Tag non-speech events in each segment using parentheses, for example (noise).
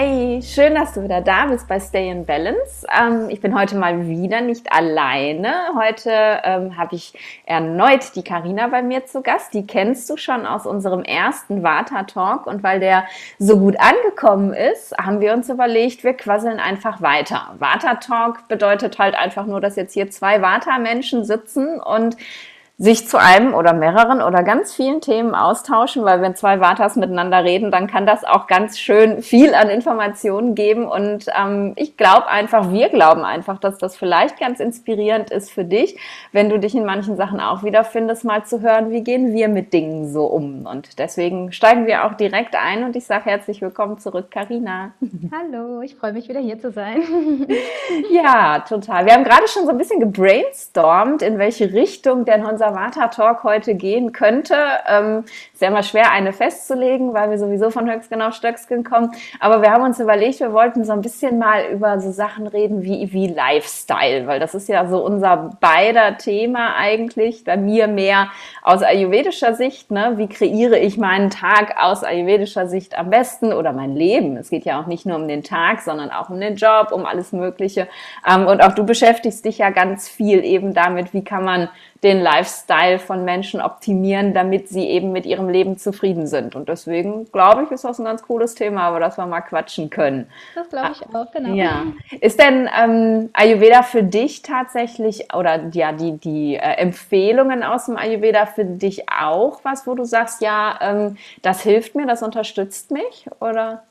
Hey, schön, dass du wieder da bist bei Stay in Balance. Ähm, ich bin heute mal wieder nicht alleine. Heute ähm, habe ich erneut die Karina bei mir zu Gast. Die kennst du schon aus unserem ersten Vata Talk und weil der so gut angekommen ist, haben wir uns überlegt, wir quasseln einfach weiter. Vata Talk bedeutet halt einfach nur, dass jetzt hier zwei Vata Menschen sitzen und sich zu einem oder mehreren oder ganz vielen Themen austauschen, weil wenn zwei Vatas miteinander reden, dann kann das auch ganz schön viel an Informationen geben. Und ähm, ich glaube einfach, wir glauben einfach, dass das vielleicht ganz inspirierend ist für dich, wenn du dich in manchen Sachen auch wiederfindest, mal zu hören, wie gehen wir mit Dingen so um. Und deswegen steigen wir auch direkt ein und ich sage herzlich willkommen zurück, Karina. (laughs) Hallo, ich freue mich wieder hier zu sein. (laughs) ja, total. Wir haben gerade schon so ein bisschen gebrainstormt, in welche Richtung denn unser unser Vata-Talk heute gehen könnte. Ähm, ist ja immer schwer, eine festzulegen, weil wir sowieso von Höchstgen auf Stöcksken kommen. Aber wir haben uns überlegt, wir wollten so ein bisschen mal über so Sachen reden wie, wie Lifestyle, weil das ist ja so unser beider Thema eigentlich. Bei mir mehr aus ayurvedischer Sicht. Ne? Wie kreiere ich meinen Tag aus ayurvedischer Sicht am besten oder mein Leben? Es geht ja auch nicht nur um den Tag, sondern auch um den Job, um alles Mögliche. Ähm, und auch du beschäftigst dich ja ganz viel eben damit, wie kann man den Lifestyle von Menschen optimieren, damit sie eben mit ihrem Leben zufrieden sind. Und deswegen glaube ich, ist das ein ganz cooles Thema, aber dass wir mal quatschen können. Das glaube ich auch, genau. Ja. Ist denn ähm, Ayurveda für dich tatsächlich oder ja die, die äh, Empfehlungen aus dem Ayurveda für dich auch was, wo du sagst, ja, ähm, das hilft mir, das unterstützt mich? Oder?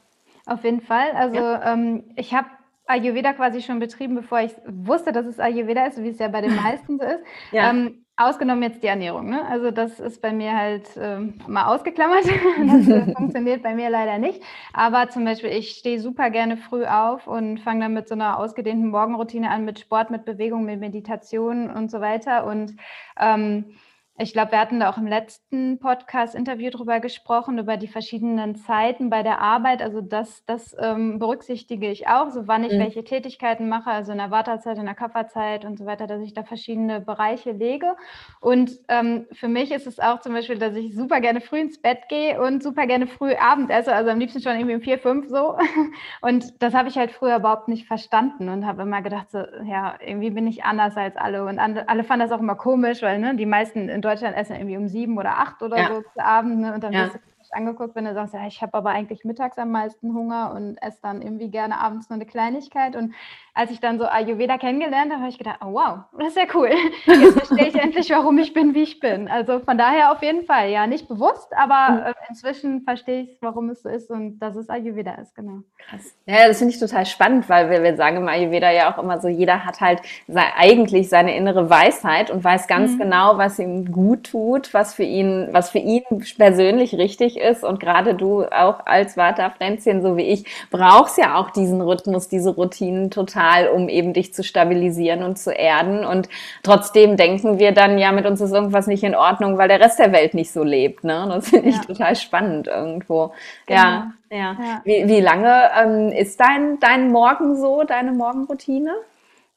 Auf jeden Fall. Also ja. ähm, ich habe Ayurveda quasi schon betrieben, bevor ich wusste, dass es Ayurveda ist, wie es ja bei den (laughs) meisten so ist. Ja. Ähm, ausgenommen jetzt die Ernährung. Ne? Also das ist bei mir halt ähm, mal ausgeklammert. (laughs) das äh, (laughs) funktioniert bei mir leider nicht. Aber zum Beispiel, ich stehe super gerne früh auf und fange dann mit so einer ausgedehnten Morgenroutine an, mit Sport, mit Bewegung, mit Meditation und so weiter. Und ähm, ich glaube, wir hatten da auch im letzten Podcast-Interview drüber gesprochen, über die verschiedenen Zeiten bei der Arbeit. Also das, das ähm, berücksichtige ich auch, so wann ich mhm. welche Tätigkeiten mache, also in der Wartezeit, in der Kafferzeit und so weiter, dass ich da verschiedene Bereiche lege. Und ähm, für mich ist es auch zum Beispiel, dass ich super gerne früh ins Bett gehe und super gerne früh Abend esse, also am liebsten schon irgendwie um vier, fünf so. (laughs) Und das habe ich halt früher überhaupt nicht verstanden und habe immer gedacht, so, ja, irgendwie bin ich anders als alle. Und alle fanden das auch immer komisch, weil ne, die meisten in Deutschland essen irgendwie um sieben oder acht oder ja. so zu Abend. Ne? Und dann ja. wirst du angeguckt, wenn du sagst, ja, ich habe aber eigentlich mittags am meisten Hunger und esse dann irgendwie gerne abends nur eine Kleinigkeit. Und als ich dann so Ayurveda kennengelernt habe, habe ich gedacht, oh wow, das ist ja cool. Jetzt verstehe ich endlich, warum ich bin, wie ich bin. Also von daher auf jeden Fall, ja, nicht bewusst, aber mhm. äh, inzwischen verstehe ich, warum es so ist und dass es Ayurveda ist, genau. Krass. Ja, das finde ich total spannend, weil wir, wir sagen im Ayurveda ja auch immer so, jeder hat halt sei, eigentlich seine innere Weisheit und weiß ganz mhm. genau, was ihm gut tut, was für ihn, was für ihn persönlich richtig ist. Und gerade du auch als Vata-Pflänzchen, so wie ich, brauchst ja auch diesen Rhythmus, diese Routinen total total, um eben dich zu stabilisieren und zu erden. Und trotzdem denken wir dann, ja, mit uns ist irgendwas nicht in Ordnung, weil der Rest der Welt nicht so lebt. Ne? Das finde ich ja. total spannend irgendwo. Genau. Ja, ja. ja. Wie, wie lange ähm, ist dein, dein Morgen so, deine Morgenroutine?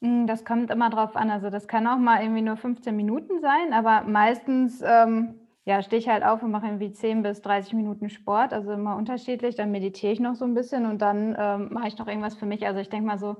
Hm, das kommt immer drauf an. Also das kann auch mal irgendwie nur 15 Minuten sein, aber meistens ähm, ja, stehe ich halt auf und mache irgendwie 10 bis 30 Minuten Sport, also immer unterschiedlich. Dann meditiere ich noch so ein bisschen und dann ähm, mache ich noch irgendwas für mich. Also ich denke mal so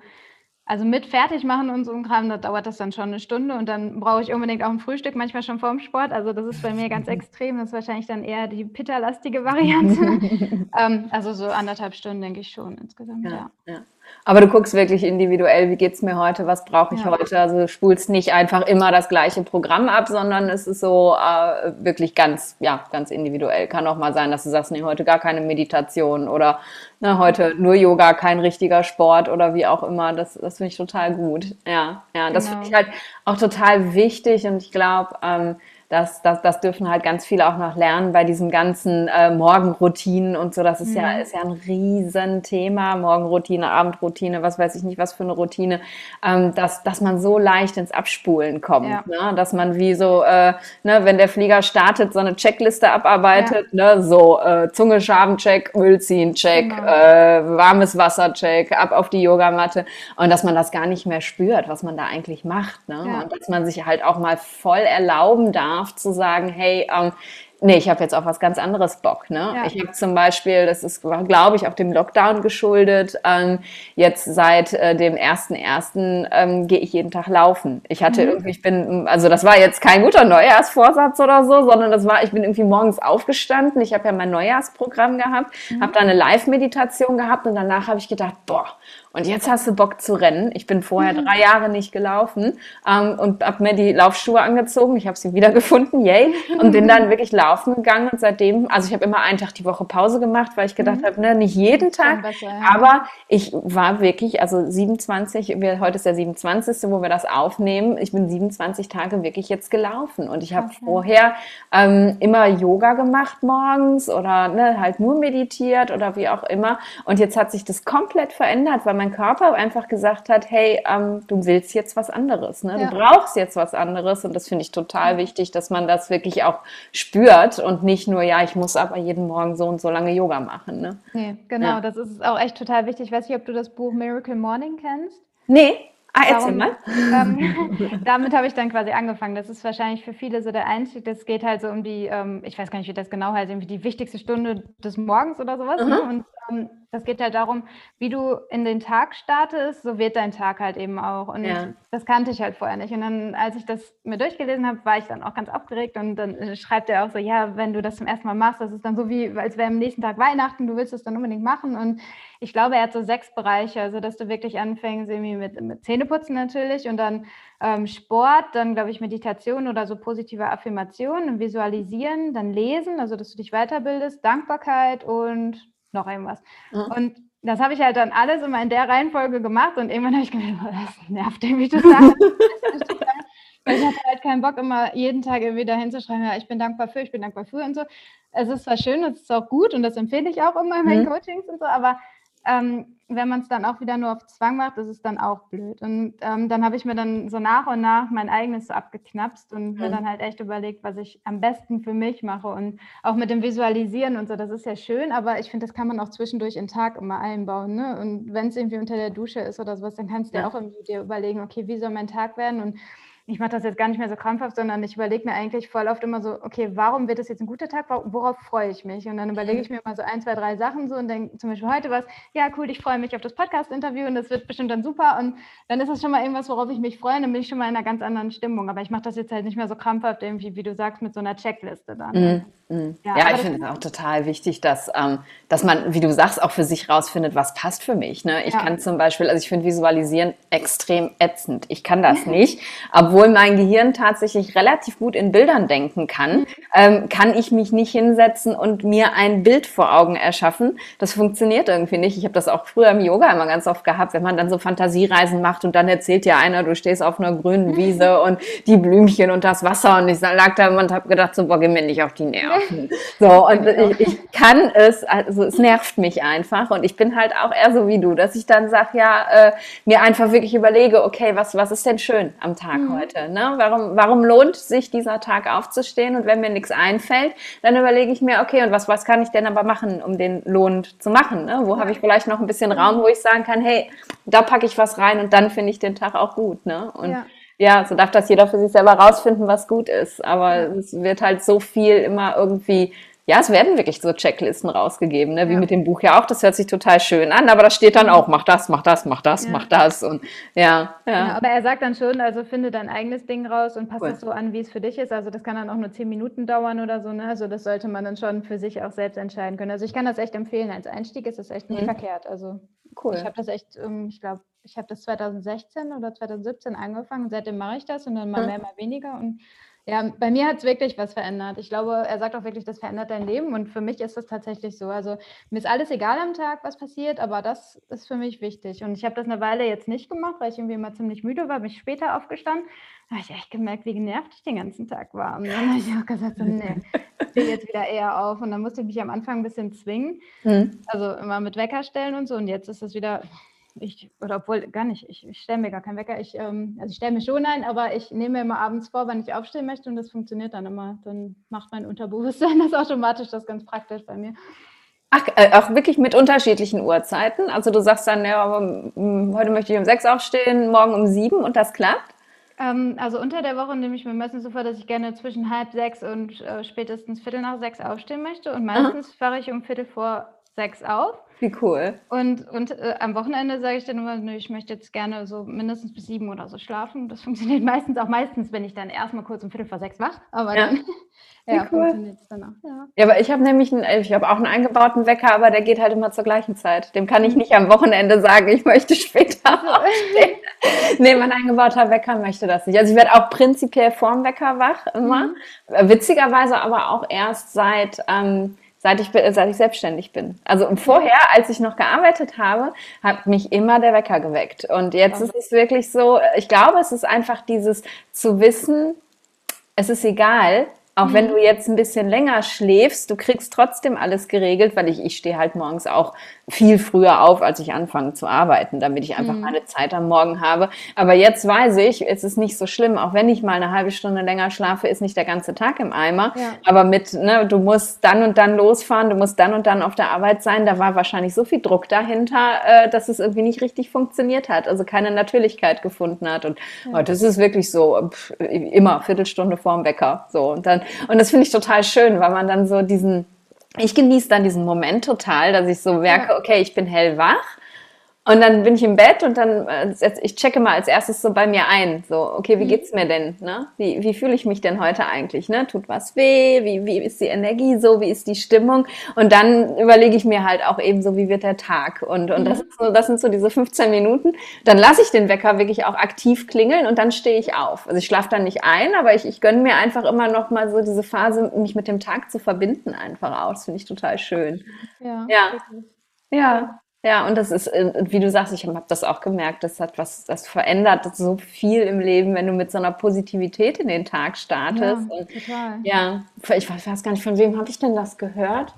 also mit fertig machen und so ein Kram, da dauert das dann schon eine Stunde und dann brauche ich unbedingt auch ein Frühstück, manchmal schon vorm Sport. Also das ist bei mir ganz (laughs) extrem. Das ist wahrscheinlich dann eher die pitterlastige Variante. (laughs) ähm, also so anderthalb Stunden denke ich schon insgesamt, ja. ja. ja. Aber du guckst wirklich individuell, wie geht es mir heute, was brauche ich ja. heute. Also du spulst nicht einfach immer das gleiche Programm ab, sondern es ist so äh, wirklich ganz, ja, ganz individuell. Kann auch mal sein, dass du sagst, nee, heute gar keine Meditation oder ne, heute nur Yoga, kein richtiger Sport oder wie auch immer. Das, das finde ich total gut. Ja, ja, das genau. finde ich halt auch total wichtig und ich glaube, ähm, das, das, das dürfen halt ganz viele auch noch lernen bei diesen ganzen äh, Morgenroutinen und so. Das ist mhm. ja, ist ja ein Riesenthema. Morgenroutine, Abendroutine, was weiß ich nicht, was für eine Routine, ähm, dass, dass man so leicht ins Abspulen kommt. Ja. Ne? Dass man wie so, äh, ne, wenn der Flieger startet, so eine Checkliste abarbeitet, ja. ne? so äh, Zunge, Öl ziehen, Check, genau. äh, warmes Wasser, Check, ab auf die Yogamatte und dass man das gar nicht mehr spürt, was man da eigentlich macht. Ne? Ja. Und dass man sich halt auch mal voll erlauben darf, darf, zu sagen, hey, ähm, Nee, ich habe jetzt auf was ganz anderes Bock. Ne? Ja. Ich habe zum Beispiel, das ist, glaube ich, auch dem Lockdown geschuldet, ähm, jetzt seit äh, dem 1.1. Ähm, gehe ich jeden Tag laufen. Ich hatte mhm. irgendwie, ich bin, also das war jetzt kein guter Neujahrsvorsatz oder so, sondern das war, ich bin irgendwie morgens aufgestanden. Ich habe ja mein Neujahrsprogramm gehabt, mhm. habe da eine Live-Meditation gehabt und danach habe ich gedacht, boah, und jetzt hast du Bock zu rennen. Ich bin vorher mhm. drei Jahre nicht gelaufen ähm, und habe mir die Laufschuhe angezogen. Ich habe sie wiedergefunden, yay. Und bin dann (laughs) wirklich laufen gegangen. Und seitdem, also ich habe immer einen Tag die Woche Pause gemacht, weil ich gedacht mhm. habe, ne, nicht jeden Tag. Besser, ja. Aber ich war wirklich, also 27, wir, heute ist der 27., wo wir das aufnehmen. Ich bin 27 Tage wirklich jetzt gelaufen. Und ich habe okay. vorher ähm, immer Yoga gemacht morgens oder ne, halt nur meditiert oder wie auch immer. Und jetzt hat sich das komplett verändert, weil mein Körper einfach gesagt hat, hey, ähm, du willst jetzt was anderes, ne? Ja. du brauchst jetzt was anderes und das finde ich total wichtig, dass man das wirklich auch spürt und nicht nur, ja, ich muss aber jeden Morgen so und so lange Yoga machen. Ne? Nee, genau, ja. das ist auch echt total wichtig. Ich weiß nicht, ob du das Buch Miracle Morning kennst. Nee, Ah, erzähl mal. Ähm, (laughs) damit habe ich dann quasi angefangen. Das ist wahrscheinlich für viele so der Einstieg. Das geht halt so um die, ähm, ich weiß gar nicht, wie das genau heißt, irgendwie die wichtigste Stunde des Morgens oder sowas. Ne? Mhm. Und ähm, das geht halt darum, wie du in den Tag startest, so wird dein Tag halt eben auch. Und ja. das kannte ich halt vorher nicht. Und dann, als ich das mir durchgelesen habe, war ich dann auch ganz aufgeregt. Und dann äh, schreibt er auch so, ja, wenn du das zum ersten Mal machst, das ist dann so wie, als wäre am nächsten Tag Weihnachten, du willst es dann unbedingt machen. Und ich glaube, er hat so sechs Bereiche, also dass du wirklich anfängst, irgendwie mit, mit Zähneputzen natürlich und dann ähm, Sport, dann glaube ich Meditation oder so positive Affirmationen, Visualisieren, dann Lesen, also dass du dich weiterbildest, Dankbarkeit und noch irgendwas. Mhm. Und das habe ich halt dann alles immer in der Reihenfolge gemacht und irgendwann (laughs) habe ich gedacht, das nervt irgendwie (laughs) total. Weil ich hatte halt keinen Bock, immer jeden Tag irgendwie da hinzuschreiben, ja, ich bin dankbar für, ich bin dankbar für und so. Es ist zwar schön, es ist auch gut und das empfehle ich auch immer in meinen mhm. Coachings und so, aber ähm, wenn man es dann auch wieder nur auf Zwang macht, ist es dann auch blöd. Und ähm, dann habe ich mir dann so nach und nach mein eigenes so abgeknapst und mhm. mir dann halt echt überlegt, was ich am besten für mich mache. Und auch mit dem Visualisieren und so, das ist ja schön, aber ich finde, das kann man auch zwischendurch in den Tag immer einbauen. Ne? Und wenn es irgendwie unter der Dusche ist oder sowas, dann kannst du ja. dir auch irgendwie dir überlegen, okay, wie soll mein Tag werden? Und ich mache das jetzt gar nicht mehr so krampfhaft, sondern ich überlege mir eigentlich voll oft immer so, okay, warum wird es jetzt ein guter Tag? Worauf freue ich mich? Und dann überlege ich mir mal so ein, zwei, drei Sachen so und denke zum Beispiel heute was, ja, cool, ich freue mich auf das Podcast-Interview und das wird bestimmt dann super. Und dann ist das schon mal irgendwas, worauf ich mich freue, und dann bin ich schon mal in einer ganz anderen Stimmung. Aber ich mache das jetzt halt nicht mehr so krampfhaft, irgendwie, wie du sagst, mit so einer Checkliste dann. Mhm. Mhm. Ja, ja ich finde es auch total wichtig, dass, ähm, dass man, wie du sagst, auch für sich rausfindet, was passt für mich. Ne? Ich ja. kann zum Beispiel, also ich finde Visualisieren extrem ätzend. Ich kann das (laughs) nicht, obwohl mein Gehirn tatsächlich relativ gut in Bildern denken kann, mhm. ähm, kann ich mich nicht hinsetzen und mir ein Bild vor Augen erschaffen. Das funktioniert irgendwie nicht. Ich habe das auch früher im Yoga immer ganz oft gehabt, wenn man dann so Fantasiereisen macht und dann erzählt dir einer, du stehst auf einer grünen Wiese und die Blümchen und das Wasser und ich lag da und habe gedacht, so, boah, geh mir nicht auf die Nerven. (laughs) So, und ich, ich, kann es, also es nervt mich einfach. Und ich bin halt auch eher so wie du, dass ich dann sage, ja, äh, mir einfach wirklich überlege, okay, was, was ist denn schön am Tag mhm. heute? Ne? Warum, warum lohnt sich dieser Tag aufzustehen? Und wenn mir nichts einfällt, dann überlege ich mir, okay, und was, was kann ich denn aber machen, um den lohnt zu machen? Ne? Wo habe ich vielleicht noch ein bisschen Raum, wo ich sagen kann, hey, da packe ich was rein und dann finde ich den Tag auch gut. Ne? Und ja ja, so darf das jeder für sich selber rausfinden, was gut ist. Aber es wird halt so viel immer irgendwie, ja, es werden wirklich so Checklisten rausgegeben, ne? wie ja. mit dem Buch ja auch. Das hört sich total schön an, aber da steht dann auch, mach das, mach das, mach das, ja. mach das. Und ja, ja. Genau, aber er sagt dann schon, also finde dein eigenes Ding raus und passe cool. es so an, wie es für dich ist. Also das kann dann auch nur zehn Minuten dauern oder so. Ne? Also das sollte man dann schon für sich auch selbst entscheiden können. Also ich kann das echt empfehlen. Als Einstieg ist das echt nicht mhm. verkehrt. Also cool. Ich habe das echt, ähm, ich glaube, ich habe das 2016 oder 2017 angefangen. Seitdem mache ich das und dann mal mehr, mal weniger. Und ja, bei mir hat es wirklich was verändert. Ich glaube, er sagt auch wirklich, das verändert dein Leben. Und für mich ist das tatsächlich so. Also mir ist alles egal am Tag, was passiert, aber das ist für mich wichtig. Und ich habe das eine Weile jetzt nicht gemacht, weil ich irgendwie immer ziemlich müde war, bin ich später aufgestanden. Da habe ich echt gemerkt, wie genervt ich den ganzen Tag war. Und dann habe ich auch gesagt, so, nee, ich stehe jetzt wieder eher auf. Und dann musste ich mich am Anfang ein bisschen zwingen. Mhm. Also immer mit Wecker stellen und so. Und jetzt ist es wieder, ich, oder obwohl gar nicht, ich, ich stelle mir gar keinen Wecker. Ich, ähm, also ich stelle mir schon ein, aber ich nehme mir immer abends vor, wann ich aufstehen möchte und das funktioniert dann immer. Dann macht mein Unterbewusstsein (laughs) das automatisch, das ist ganz praktisch bei mir. Ach, äh, auch wirklich mit unterschiedlichen Uhrzeiten? Also du sagst dann, ja, heute möchte ich um sechs aufstehen, morgen um sieben und das klappt? Ähm, also unter der Woche nehme ich mir meistens so vor, dass ich gerne zwischen halb sechs und äh, spätestens Viertel nach sechs aufstehen möchte. Und meistens fahre ich um Viertel vor sechs auf. Wie cool. Und, und äh, am Wochenende sage ich dann immer, nö, ich möchte jetzt gerne so mindestens bis sieben oder so schlafen. Das funktioniert (laughs) meistens auch meistens, wenn ich dann erstmal kurz um Viertel vor sechs wach. Aber ja. dann, (laughs) ja, cool. funktioniert es dann auch. Ja. ja, aber ich habe nämlich einen, ich habe auch einen eingebauten Wecker, aber der geht halt immer zur gleichen Zeit. Dem kann ich nicht am Wochenende sagen, ich möchte (laughs) später aufstehen. nee, mein eingebauter Wecker möchte das nicht. Also ich werde auch prinzipiell vorm Wecker wach immer. Mhm. Witzigerweise aber auch erst seit ähm, seit ich, seit ich selbstständig bin. Also vorher, als ich noch gearbeitet habe, hat mich immer der Wecker geweckt. Und jetzt ist es wirklich so, ich glaube, es ist einfach dieses zu wissen, es ist egal, auch mhm. wenn du jetzt ein bisschen länger schläfst, du kriegst trotzdem alles geregelt, weil ich, ich stehe halt morgens auch viel früher auf, als ich anfange zu arbeiten, damit ich einfach mhm. meine Zeit am Morgen habe. Aber jetzt weiß ich, es ist nicht so schlimm, auch wenn ich mal eine halbe Stunde länger schlafe, ist nicht der ganze Tag im Eimer. Ja. Aber mit, ne, du musst dann und dann losfahren, du musst dann und dann auf der Arbeit sein, da war wahrscheinlich so viel Druck dahinter, äh, dass es irgendwie nicht richtig funktioniert hat, also keine Natürlichkeit gefunden hat. Und ja. oh, das ist wirklich so, pff, immer Viertelstunde vorm Wecker. So, und dann, und das finde ich total schön, weil man dann so diesen, ich genieße dann diesen Moment total, dass ich so merke, okay, ich bin hellwach und dann bin ich im Bett und dann, äh, ich checke mal als erstes so bei mir ein, so, okay, wie mhm. geht's mir denn, ne? Wie, wie fühle ich mich denn heute eigentlich, ne? Tut was weh? Wie, wie ist die Energie so? Wie ist die Stimmung? Und dann überlege ich mir halt auch eben so, wie wird der Tag? Und, und das, mhm. ist so, das sind so diese 15 Minuten. Dann lasse ich den Wecker wirklich auch aktiv klingeln und dann stehe ich auf. Also ich schlafe dann nicht ein, aber ich, ich gönne mir einfach immer noch mal so diese Phase, mich mit dem Tag zu verbinden einfach auch. Das finde ich total schön. Ja. Ja. ja. Ja, und das ist, äh, wie du sagst, ich habe das auch gemerkt, das hat was, das verändert so viel im Leben, wenn du mit so einer Positivität in den Tag startest. Ja, und, total. Ja, ich weiß gar nicht, von wem habe ich denn das gehört?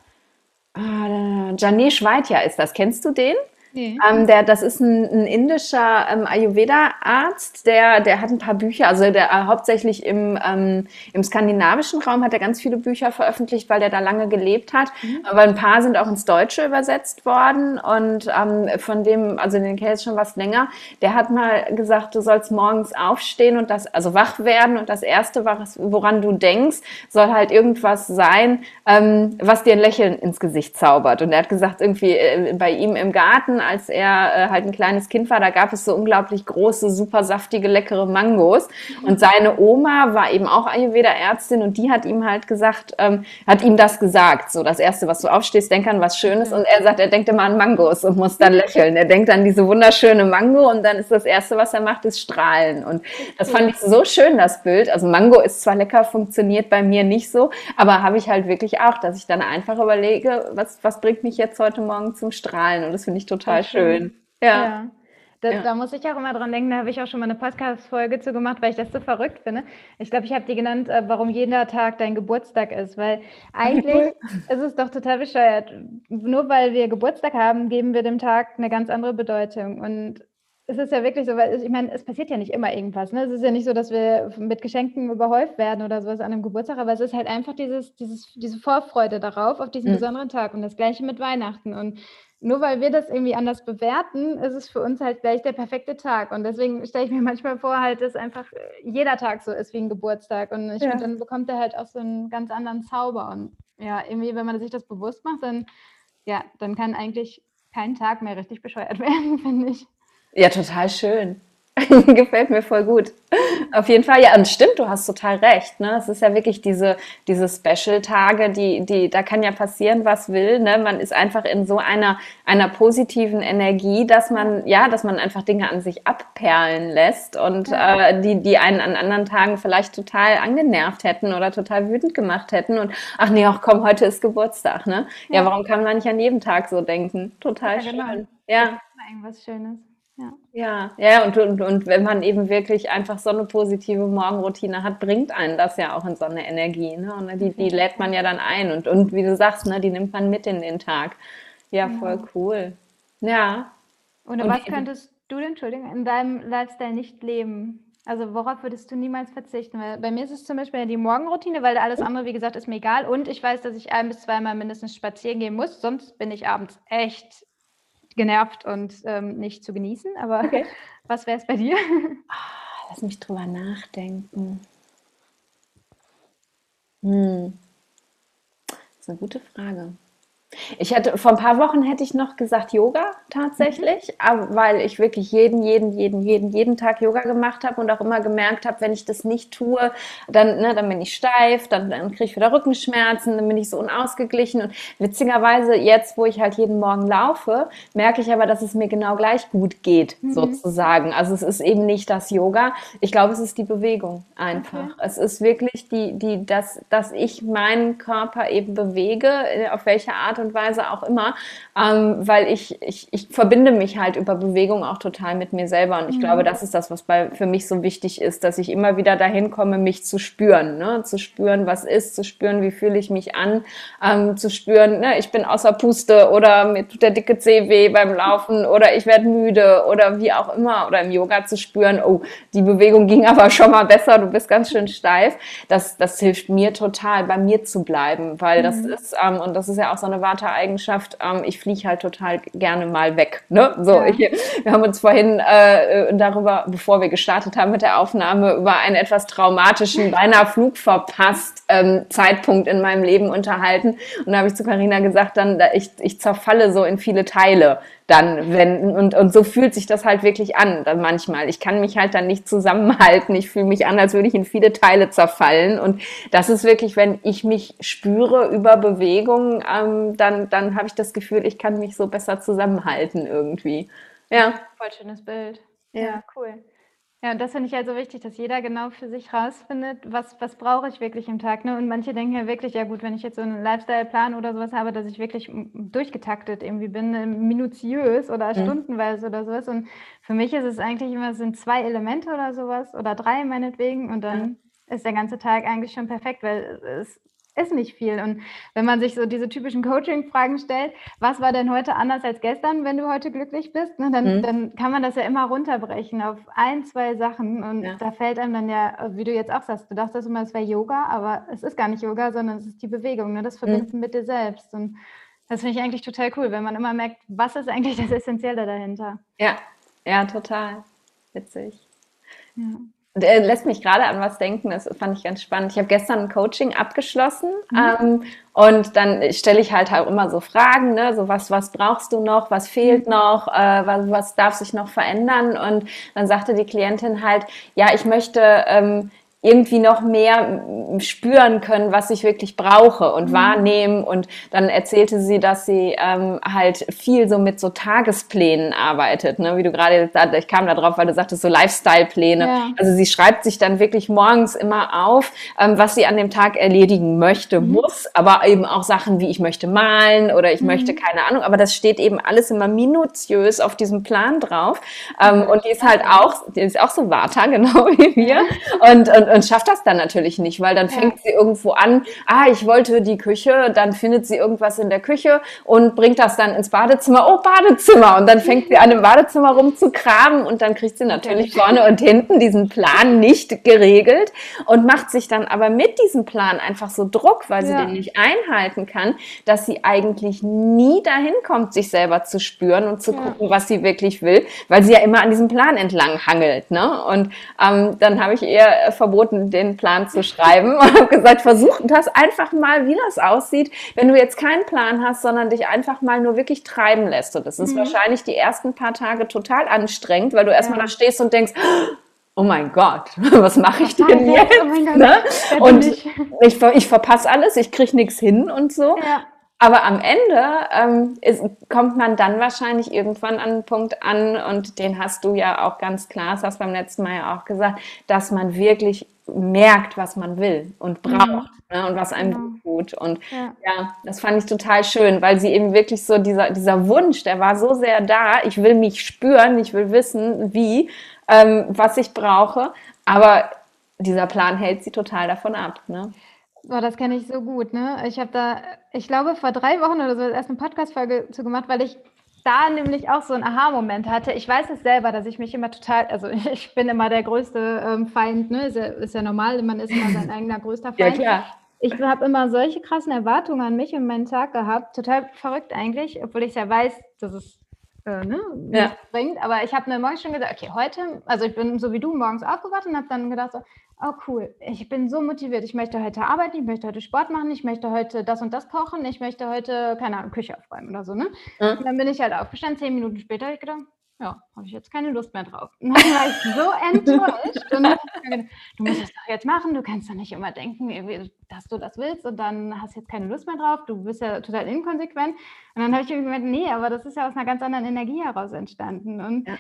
Ah, Jané Schweitja ist das. Kennst du den? Nee. Ähm, der, das ist ein, ein indischer ähm, Ayurveda-Arzt, der, der hat ein paar Bücher, also der äh, hauptsächlich im, ähm, im skandinavischen Raum hat er ganz viele Bücher veröffentlicht, weil der da lange gelebt hat. Mhm. Aber ein paar sind auch ins Deutsche übersetzt worden. Und ähm, von dem, also den kenne ich schon was länger, der hat mal gesagt, du sollst morgens aufstehen und das, also wach werden und das Erste, woran du denkst, soll halt irgendwas sein, ähm, was dir ein Lächeln ins Gesicht zaubert. Und er hat gesagt, irgendwie äh, bei ihm im Garten als er äh, halt ein kleines Kind war, da gab es so unglaublich große, super saftige, leckere Mangos. Und seine Oma war eben auch Ayurveda-Ärztin und die hat ihm halt gesagt, ähm, hat ihm das gesagt. So, das Erste, was du aufstehst, denk an was Schönes. Und er sagt, er denkt immer an Mangos und muss dann lächeln. Er denkt an diese wunderschöne Mango und dann ist das Erste, was er macht, ist strahlen. Und das fand ich so schön, das Bild. Also Mango ist zwar lecker, funktioniert bei mir nicht so, aber habe ich halt wirklich auch, dass ich dann einfach überlege, was, was bringt mich jetzt heute Morgen zum Strahlen? Und das finde ich total total schön. Ja. ja. Da, ja. da, muss ich auch immer dran denken, da habe ich auch schon mal eine Podcast-Folge zu gemacht, weil ich das so verrückt finde. Ich glaube, ich habe die genannt, äh, warum jeder Tag dein Geburtstag ist, weil eigentlich ist es doch total bescheuert. Nur weil wir Geburtstag haben, geben wir dem Tag eine ganz andere Bedeutung. Und es ist ja wirklich so, weil ich meine, es passiert ja nicht immer irgendwas. Ne? Es ist ja nicht so, dass wir mit Geschenken überhäuft werden oder sowas an einem Geburtstag, aber es ist halt einfach dieses, dieses, diese Vorfreude darauf, auf diesen mhm. besonderen Tag. Und das gleiche mit Weihnachten. Und nur weil wir das irgendwie anders bewerten, ist es für uns halt gleich der perfekte Tag. Und deswegen stelle ich mir (laughs) manchmal vor, halt, dass einfach äh, jeder Tag so ist wie ein Geburtstag. Und ich ja. finde, dann bekommt er halt auch so einen ganz anderen Zauber. Und ja, irgendwie, wenn man sich das bewusst macht, dann, ja, dann kann eigentlich kein Tag mehr richtig bescheuert (laughs) werden, finde ich. Ja, total schön. (laughs) Gefällt mir voll gut. Auf jeden Fall, ja, und stimmt, du hast total recht. Ne? Es ist ja wirklich diese, diese Special-Tage, die, die, da kann ja passieren, was will. Ne? Man ist einfach in so einer, einer positiven Energie, dass man, ja, dass man einfach Dinge an sich abperlen lässt und ja. äh, die, die einen an anderen Tagen vielleicht total angenervt hätten oder total wütend gemacht hätten. Und ach nee, ach komm, heute ist Geburtstag, ne? Ja, ja warum kann man nicht an jedem Tag so denken? Total ja, genau. schön. Ja. Irgendwas Schönes. Ja, ja, ja und, und, und wenn man eben wirklich einfach so eine positive Morgenroutine hat, bringt einen das ja auch in so eine Energie. Ne? Und die, die lädt man ja dann ein und, und wie du sagst, ne, die nimmt man mit in den Tag. Ja, voll ja. cool. Ja. Und, und was könntest du denn, Entschuldigung, in deinem Lifestyle nicht leben? Also worauf würdest du niemals verzichten? Weil bei mir ist es zum Beispiel die Morgenroutine, weil alles andere, wie gesagt, ist mir egal. Und ich weiß, dass ich ein bis zweimal mindestens spazieren gehen muss, sonst bin ich abends echt genervt und ähm, nicht zu genießen. Aber okay. (laughs) was wäre es bei dir? Ah, lass mich drüber nachdenken. Hm. Das ist eine gute Frage. Ich hätte vor ein paar Wochen hätte ich noch gesagt Yoga tatsächlich, mhm. weil ich wirklich jeden, jeden, jeden, jeden, jeden Tag Yoga gemacht habe und auch immer gemerkt habe, wenn ich das nicht tue, dann, ne, dann bin ich steif, dann, dann kriege ich wieder Rückenschmerzen, dann bin ich so unausgeglichen. Und witzigerweise jetzt, wo ich halt jeden Morgen laufe, merke ich aber, dass es mir genau gleich gut geht, mhm. sozusagen. Also es ist eben nicht das Yoga. Ich glaube, es ist die Bewegung einfach. Okay. Es ist wirklich die, die, dass, dass ich meinen Körper eben bewege, auf welche Art und Weise auch immer, ähm, weil ich, ich, ich verbinde mich halt über Bewegung auch total mit mir selber. Und ich mhm. glaube, das ist das, was bei, für mich so wichtig ist, dass ich immer wieder dahin komme, mich zu spüren, ne? zu spüren, was ist, zu spüren, wie fühle ich mich an, ähm, zu spüren, ne? ich bin außer Puste oder mir tut der dicke Zeh weh beim Laufen oder ich werde müde oder wie auch immer oder im Yoga zu spüren, oh, die Bewegung ging aber schon mal besser, du bist ganz schön steif. Das, das hilft mir total, bei mir zu bleiben, weil mhm. das ist, ähm, und das ist ja auch so eine Vater-Eigenschaft, ähm, ich fliege halt total gerne mal weg. Ne? So, ja. ich, wir haben uns vorhin äh, darüber, bevor wir gestartet haben mit der Aufnahme, über einen etwas traumatischen, (laughs) beinahe Flug verpasst ähm, Zeitpunkt in meinem Leben unterhalten. Und da habe ich zu Karina gesagt, dann ich, ich zerfalle so in viele Teile dann, wenn, und, und so fühlt sich das halt wirklich an, dann manchmal. Ich kann mich halt dann nicht zusammenhalten. Ich fühle mich an, als würde ich in viele Teile zerfallen. Und das ist wirklich, wenn ich mich spüre über Bewegung, ähm, dann, dann habe ich das Gefühl, ich kann mich so besser zusammenhalten irgendwie. Ja. Voll schönes Bild. Ja, ja cool. Ja, und das finde ich halt so wichtig, dass jeder genau für sich rausfindet, was, was brauche ich wirklich im Tag. Ne? Und manche denken ja wirklich, ja gut, wenn ich jetzt so einen Lifestyle-Plan oder sowas habe, dass ich wirklich durchgetaktet irgendwie bin, äh, minutiös oder mhm. stundenweise oder sowas. Und für mich ist es eigentlich immer, es sind zwei Elemente oder sowas oder drei meinetwegen und dann mhm. ist der ganze Tag eigentlich schon perfekt, weil es ist nicht viel. Und wenn man sich so diese typischen Coaching-Fragen stellt, was war denn heute anders als gestern, wenn du heute glücklich bist, ne, dann, mhm. dann kann man das ja immer runterbrechen auf ein, zwei Sachen. Und ja. da fällt einem dann ja, wie du jetzt auch sagst, du dachtest immer, es wäre Yoga, aber es ist gar nicht Yoga, sondern es ist die Bewegung, ne, das mhm. Verbinden mhm. mit dir selbst. Und das finde ich eigentlich total cool, wenn man immer merkt, was ist eigentlich das Essentielle dahinter. Ja, ja, total. Witzig. Ja. Er lässt mich gerade an was denken, das fand ich ganz spannend. Ich habe gestern ein Coaching abgeschlossen mhm. ähm, und dann stelle ich halt auch immer so Fragen, ne? so was, was brauchst du noch, was fehlt mhm. noch, äh, was, was darf sich noch verändern? Und dann sagte die Klientin halt, ja, ich möchte ähm, irgendwie noch mehr spüren können, was ich wirklich brauche und mhm. wahrnehmen. Und dann erzählte sie, dass sie ähm, halt viel so mit so Tagesplänen arbeitet, ne? wie du gerade, ich kam da drauf, weil du sagtest, so Lifestyle-Pläne. Ja. Also sie schreibt sich dann wirklich morgens immer auf, ähm, was sie an dem Tag erledigen möchte, mhm. muss, aber eben auch Sachen wie ich möchte malen oder ich mhm. möchte keine Ahnung, aber das steht eben alles immer minutiös auf diesem Plan drauf. Ähm, und die ist halt auch, die ist auch so Vata, (laughs) genau wie wir. Und, und und schafft das dann natürlich nicht, weil dann fängt ja. sie irgendwo an, ah, ich wollte die Küche, dann findet sie irgendwas in der Küche und bringt das dann ins Badezimmer, oh, Badezimmer. Und dann fängt sie an, im Badezimmer rumzukramen und dann kriegt sie natürlich vorne und hinten diesen Plan nicht geregelt und macht sich dann aber mit diesem Plan einfach so Druck, weil sie ja. den nicht einhalten kann, dass sie eigentlich nie dahin kommt, sich selber zu spüren und zu ja. gucken, was sie wirklich will, weil sie ja immer an diesem Plan entlang hangelt. Ne? Und ähm, dann habe ich ihr verboten, angeboten, den Plan zu schreiben (laughs) und habe gesagt, versuch das einfach mal, wie das aussieht, wenn du jetzt keinen Plan hast, sondern dich einfach mal nur wirklich treiben lässt. Und das ist mhm. wahrscheinlich die ersten paar Tage total anstrengend, weil du erstmal ja. da stehst und denkst, (gasps) oh mein Gott, (laughs) was mache ich denn jetzt? Oh ne? Und ich, ich verpasse alles, ich kriege nichts hin und so. Ja. Aber am Ende ähm, ist, kommt man dann wahrscheinlich irgendwann an einen Punkt an, und den hast du ja auch ganz klar, das hast du beim letzten Mal ja auch gesagt, dass man wirklich merkt, was man will und braucht mhm. ne, und was einem genau. tut. Und ja. ja. das fand ich total schön, weil sie eben wirklich so, dieser, dieser Wunsch, der war so sehr da, ich will mich spüren, ich will wissen, wie, ähm, was ich brauche, aber dieser Plan hält sie total davon ab. Ne? Boah, das kenne ich so gut, ne? Ich habe da, ich glaube, vor drei Wochen oder so erst eine Podcast-Folge zu gemacht, weil ich da nämlich auch so einen Aha-Moment hatte. Ich weiß es selber, dass ich mich immer total, also (laughs) ich bin immer der größte ähm, Feind, ne? Ist ja, ist ja normal, man ist immer sein eigener größter Feind. Ja, klar. Ich habe immer solche krassen Erwartungen an mich und meinen Tag gehabt. Total verrückt eigentlich, obwohl ich ja weiß, dass es äh, ne, ja. bringt. Aber ich habe mir morgens schon gesagt, okay, heute, also ich bin so wie du morgens aufgewacht und habe dann gedacht, so, oh cool, ich bin so motiviert, ich möchte heute arbeiten, ich möchte heute Sport machen, ich möchte heute das und das kochen, ich möchte heute, keine Ahnung, Küche aufräumen oder so, ne? Mhm. Und dann bin ich halt aufgestanden, zehn Minuten später habe ich gedacht, ja, habe ich jetzt keine Lust mehr drauf. Und (laughs) dann war ich so enttäuscht. Gedacht, du musst es doch jetzt machen, du kannst doch nicht immer denken, dass du das willst und dann hast du jetzt keine Lust mehr drauf, du bist ja total inkonsequent. Und dann habe ich mir gedacht, nee, aber das ist ja aus einer ganz anderen Energie heraus entstanden. Und ja.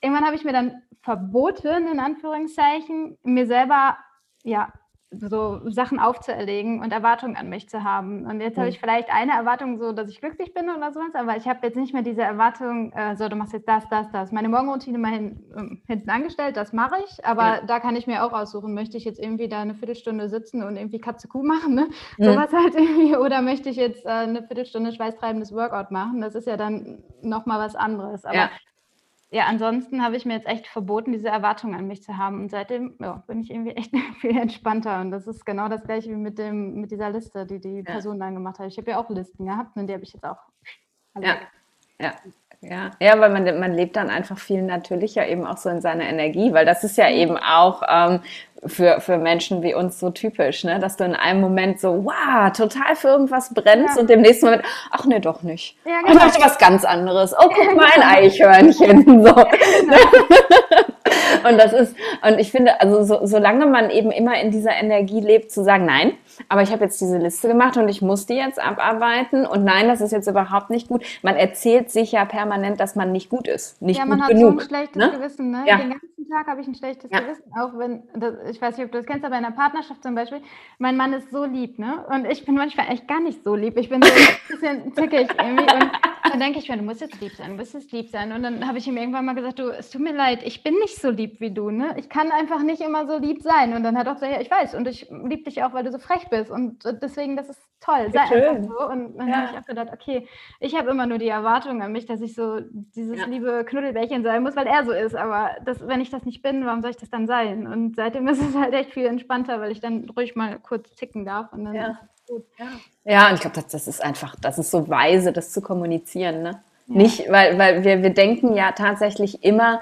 irgendwann habe ich mir dann verboten, in Anführungszeichen, mir selber ja, so Sachen aufzuerlegen und Erwartungen an mich zu haben. Und jetzt habe ich vielleicht eine Erwartung, so dass ich glücklich bin oder sowas, aber ich habe jetzt nicht mehr diese Erwartung, äh, so du machst jetzt das, das, das. Meine Morgenroutine mal hin, äh, hinten angestellt, das mache ich, aber ja. da kann ich mir auch aussuchen, möchte ich jetzt irgendwie da eine Viertelstunde sitzen und irgendwie Katze Kuh machen, ne? Mhm. Sowas halt irgendwie, (laughs) oder möchte ich jetzt äh, eine Viertelstunde schweißtreibendes Workout machen? Das ist ja dann nochmal was anderes. Aber ja ja, ansonsten habe ich mir jetzt echt verboten, diese Erwartungen an mich zu haben. Und seitdem ja, bin ich irgendwie echt (laughs) viel entspannter. Und das ist genau das gleiche wie mit, dem, mit dieser Liste, die die Person dann gemacht hat. Ich habe ja auch Listen gehabt und die habe ich jetzt auch. Ja, ja. Ja, ja, weil man, man lebt dann einfach viel natürlicher eben auch so in seiner Energie, weil das ist ja mhm. eben auch ähm, für, für Menschen wie uns so typisch, ne? dass du in einem Moment so, wow, total für irgendwas brennst ja. und im nächsten Moment, ach nee, doch nicht. Ja, genau. Ich möchte was ganz anderes. Oh, guck mal, ein Eichhörnchen. (laughs) So. Genau. (laughs) (laughs) und das ist, und ich finde, also so, solange man eben immer in dieser Energie lebt, zu sagen, nein, aber ich habe jetzt diese Liste gemacht und ich muss die jetzt abarbeiten und nein, das ist jetzt überhaupt nicht gut. Man erzählt sich ja permanent, dass man nicht gut ist, nicht ja, gut genug. Ja, man hat so ein schlechtes ne? Gewissen, ne? Ja. Den ganzen Tag habe ich ein schlechtes ja. Gewissen, auch wenn, das, ich weiß nicht, ob du das kennst, aber in einer Partnerschaft zum Beispiel, mein Mann ist so lieb, ne? Und ich bin manchmal echt gar nicht so lieb. Ich bin so ein bisschen zickig irgendwie und dann denke ich mir, du musst jetzt lieb sein, du musst jetzt lieb sein. Und dann habe ich ihm irgendwann mal gesagt, du, es tut mir leid, ich bin nicht so lieb wie du, ne? Ich kann einfach nicht immer so lieb sein. Und dann hat er auch gesagt, ja, ich weiß und ich liebe dich auch, weil du so frech bist und deswegen, das ist toll, sei Schön. einfach so. Und dann ja. habe ich auch gedacht, okay, ich habe immer nur die Erwartung an mich, dass ich so dieses ja. liebe Knuddelbärchen sein muss, weil er so ist. Aber das, wenn ich das nicht bin, warum soll ich das dann sein? Und seitdem (laughs) ist es halt echt viel entspannter, weil ich dann ruhig mal kurz ticken darf und dann ja. Gut, ja. ja, und ich glaube, das, das ist einfach, das ist so weise, das zu kommunizieren. Ne? Ja. Nicht, weil, weil wir, wir denken ja tatsächlich immer,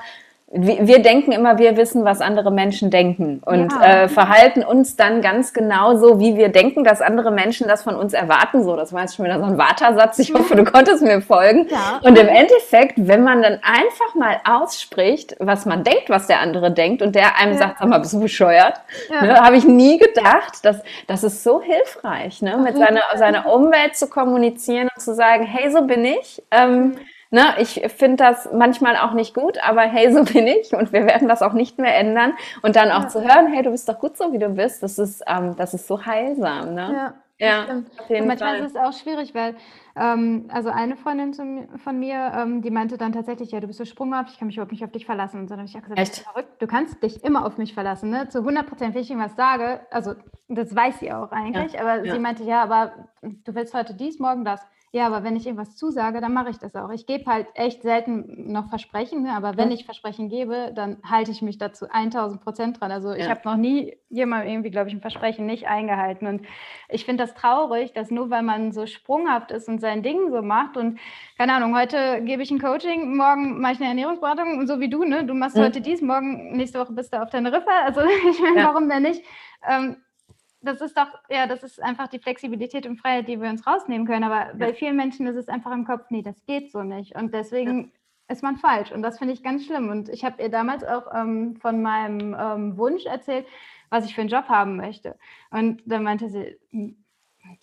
wir denken immer, wir wissen, was andere Menschen denken und ja. äh, verhalten uns dann ganz genauso, wie wir denken, dass andere Menschen das von uns erwarten. So, das war jetzt schon wieder so ein Watersatz. Ich hoffe, du konntest mir folgen. Ja. Und im Endeffekt, wenn man dann einfach mal ausspricht, was man denkt, was der andere denkt und der einem ja. sagt, sag mal, bist du bescheuert? Ne, Habe ich nie gedacht. dass das ist so hilfreich, ne, mit seiner, seiner Umwelt zu kommunizieren und zu sagen, hey, so bin ich. Ähm, mhm Ne, ich finde das manchmal auch nicht gut, aber hey, so bin ich und wir werden das auch nicht mehr ändern. Und dann auch ja. zu hören, hey, du bist doch gut so, wie du bist, das ist, ähm, das ist so heilsam. Ne? Ja, ja auf jeden manchmal Fall. ist es auch schwierig, weil ähm, also eine Freundin zum, von mir, ähm, die meinte dann tatsächlich, ja, du bist so sprunghaft, ich kann mich überhaupt nicht auf dich verlassen. Und dann habe ich auch gesagt, Echt? verrückt, du kannst dich immer auf mich verlassen. Ne? Zu 100 Prozent, wenn ich irgendwas sage, also das weiß sie auch eigentlich, ja. aber sie meinte, ja, aber du willst heute dies, morgen das. Ja, aber wenn ich irgendwas zusage, dann mache ich das auch. Ich gebe halt echt selten noch Versprechen, ne? aber wenn ich Versprechen gebe, dann halte ich mich dazu 1000 Prozent dran. Also ich ja. habe noch nie jemand irgendwie, glaube ich, ein Versprechen nicht eingehalten. Und ich finde das traurig, dass nur weil man so sprunghaft ist und sein Ding so macht und keine Ahnung, heute gebe ich ein Coaching, morgen mache ich eine Ernährungsberatung, so wie du, ne? Du machst mhm. heute dies, morgen, nächste Woche bist du auf deine Riffe. Also (laughs) ich meine, ja. warum denn nicht? Ähm, das ist doch, ja, das ist einfach die Flexibilität und Freiheit, die wir uns rausnehmen können. Aber ja. bei vielen Menschen ist es einfach im Kopf, nee, das geht so nicht. Und deswegen ja. ist man falsch. Und das finde ich ganz schlimm. Und ich habe ihr damals auch ähm, von meinem ähm, Wunsch erzählt, was ich für einen Job haben möchte. Und dann meinte sie, hm,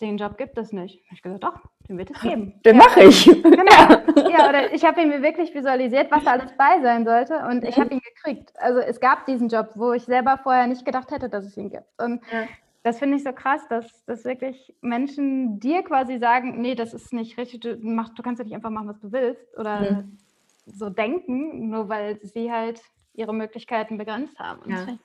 den Job gibt es nicht. Ich gesagt, doch, den wird es (laughs) geben. Den ja, mache ich. (laughs) Genau. Ja, oder ich habe ihn mir wirklich visualisiert, was da alles bei sein sollte. Und ich habe ihn gekriegt. Also es gab diesen Job, wo ich selber vorher nicht gedacht hätte, dass es ihn gibt. Und ja das finde ich so krass, dass, dass wirklich Menschen dir quasi sagen, nee, das ist nicht richtig, du, mach, du kannst ja nicht einfach machen, was du willst oder mhm. so denken, nur weil sie halt ihre Möglichkeiten begrenzt haben. Und ja. das finde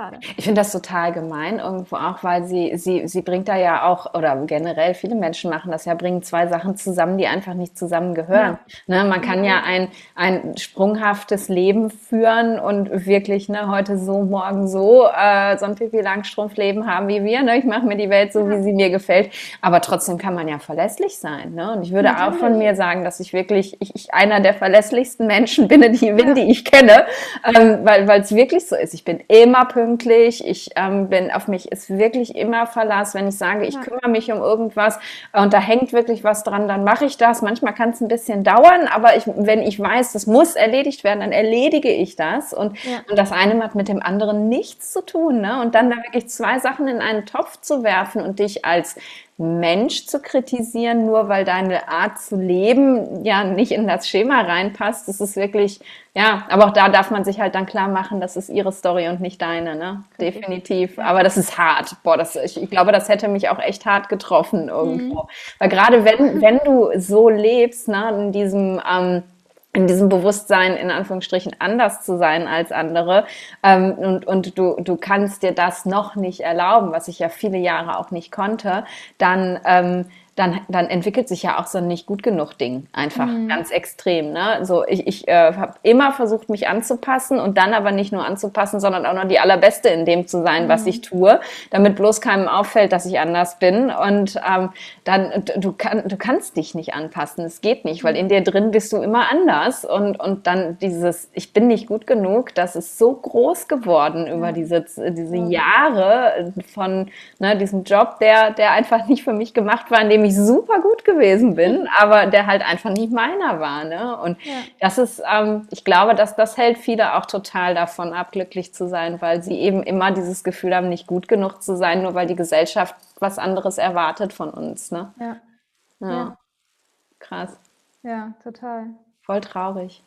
schade. Ich finde das total gemein irgendwo auch, weil sie, sie, sie bringt da ja auch, oder generell viele Menschen machen das ja, bringen zwei Sachen zusammen, die einfach nicht zusammengehören. Ja. Ne, man kann ja ein, ein sprunghaftes Leben führen und wirklich ne, heute so, morgen so, äh, so ein Pipi Langstrumpf-Leben haben wie wir. Ne? Ich mache mir die Welt so, ja. wie sie mir gefällt. Aber trotzdem kann man ja verlässlich sein. Ne? Und ich würde Natürlich. auch von mir sagen, dass ich wirklich ich, ich einer der verlässlichsten Menschen bin, die, bin, die ich kenne, ähm, weil es wirklich so ist. Ich bin immer pünktlich, ich ähm, bin auf mich ist wirklich immer Verlass. Wenn ich sage, ich ja. kümmere mich um irgendwas und da hängt wirklich was dran, dann mache ich das. Manchmal kann es ein bisschen dauern, aber ich, wenn ich weiß, das muss erledigt werden, dann erledige ich das. Und, ja. und das eine hat mit dem anderen nichts zu tun. Ne? Und dann da wirklich zwei Sachen in einen Topf zu werfen und dich als Mensch zu kritisieren, nur weil deine Art zu leben ja nicht in das Schema reinpasst. Das ist wirklich, ja, aber auch da darf man sich halt dann klar machen, das ist ihre Story und nicht deine, ne? Definitiv. Aber das ist hart. Boah, das, ich, ich glaube, das hätte mich auch echt hart getroffen irgendwo. Mhm. Weil gerade wenn, wenn du so lebst, ne, in diesem, ähm, in diesem Bewusstsein in Anführungsstrichen anders zu sein als andere. Ähm, und, und du, du kannst dir das noch nicht erlauben, was ich ja viele Jahre auch nicht konnte, dann ähm, dann, dann entwickelt sich ja auch so ein nicht gut genug Ding einfach mhm. ganz extrem. Ne? So, ich ich äh, habe immer versucht, mich anzupassen und dann aber nicht nur anzupassen, sondern auch noch die allerbeste in dem zu sein, mhm. was ich tue, damit bloß keinem auffällt, dass ich anders bin. Und ähm, dann, du, kann, du kannst dich nicht anpassen, es geht nicht, weil in dir drin bist du immer anders. Und, und dann dieses, ich bin nicht gut genug, das ist so groß geworden über ja. diese, diese Jahre von ne, diesem Job, der, der einfach nicht für mich gemacht war, in dem ich super gut gewesen bin, (laughs) aber der halt einfach nicht meiner war. Ne? Und ja. das ist, ähm, ich glaube, dass das hält viele auch total davon ab, glücklich zu sein, weil sie eben immer dieses Gefühl haben, nicht gut genug zu sein, nur weil die Gesellschaft was anderes erwartet von uns. Ne? Ja. ja. ja. Krass. Ja, total. Voll traurig.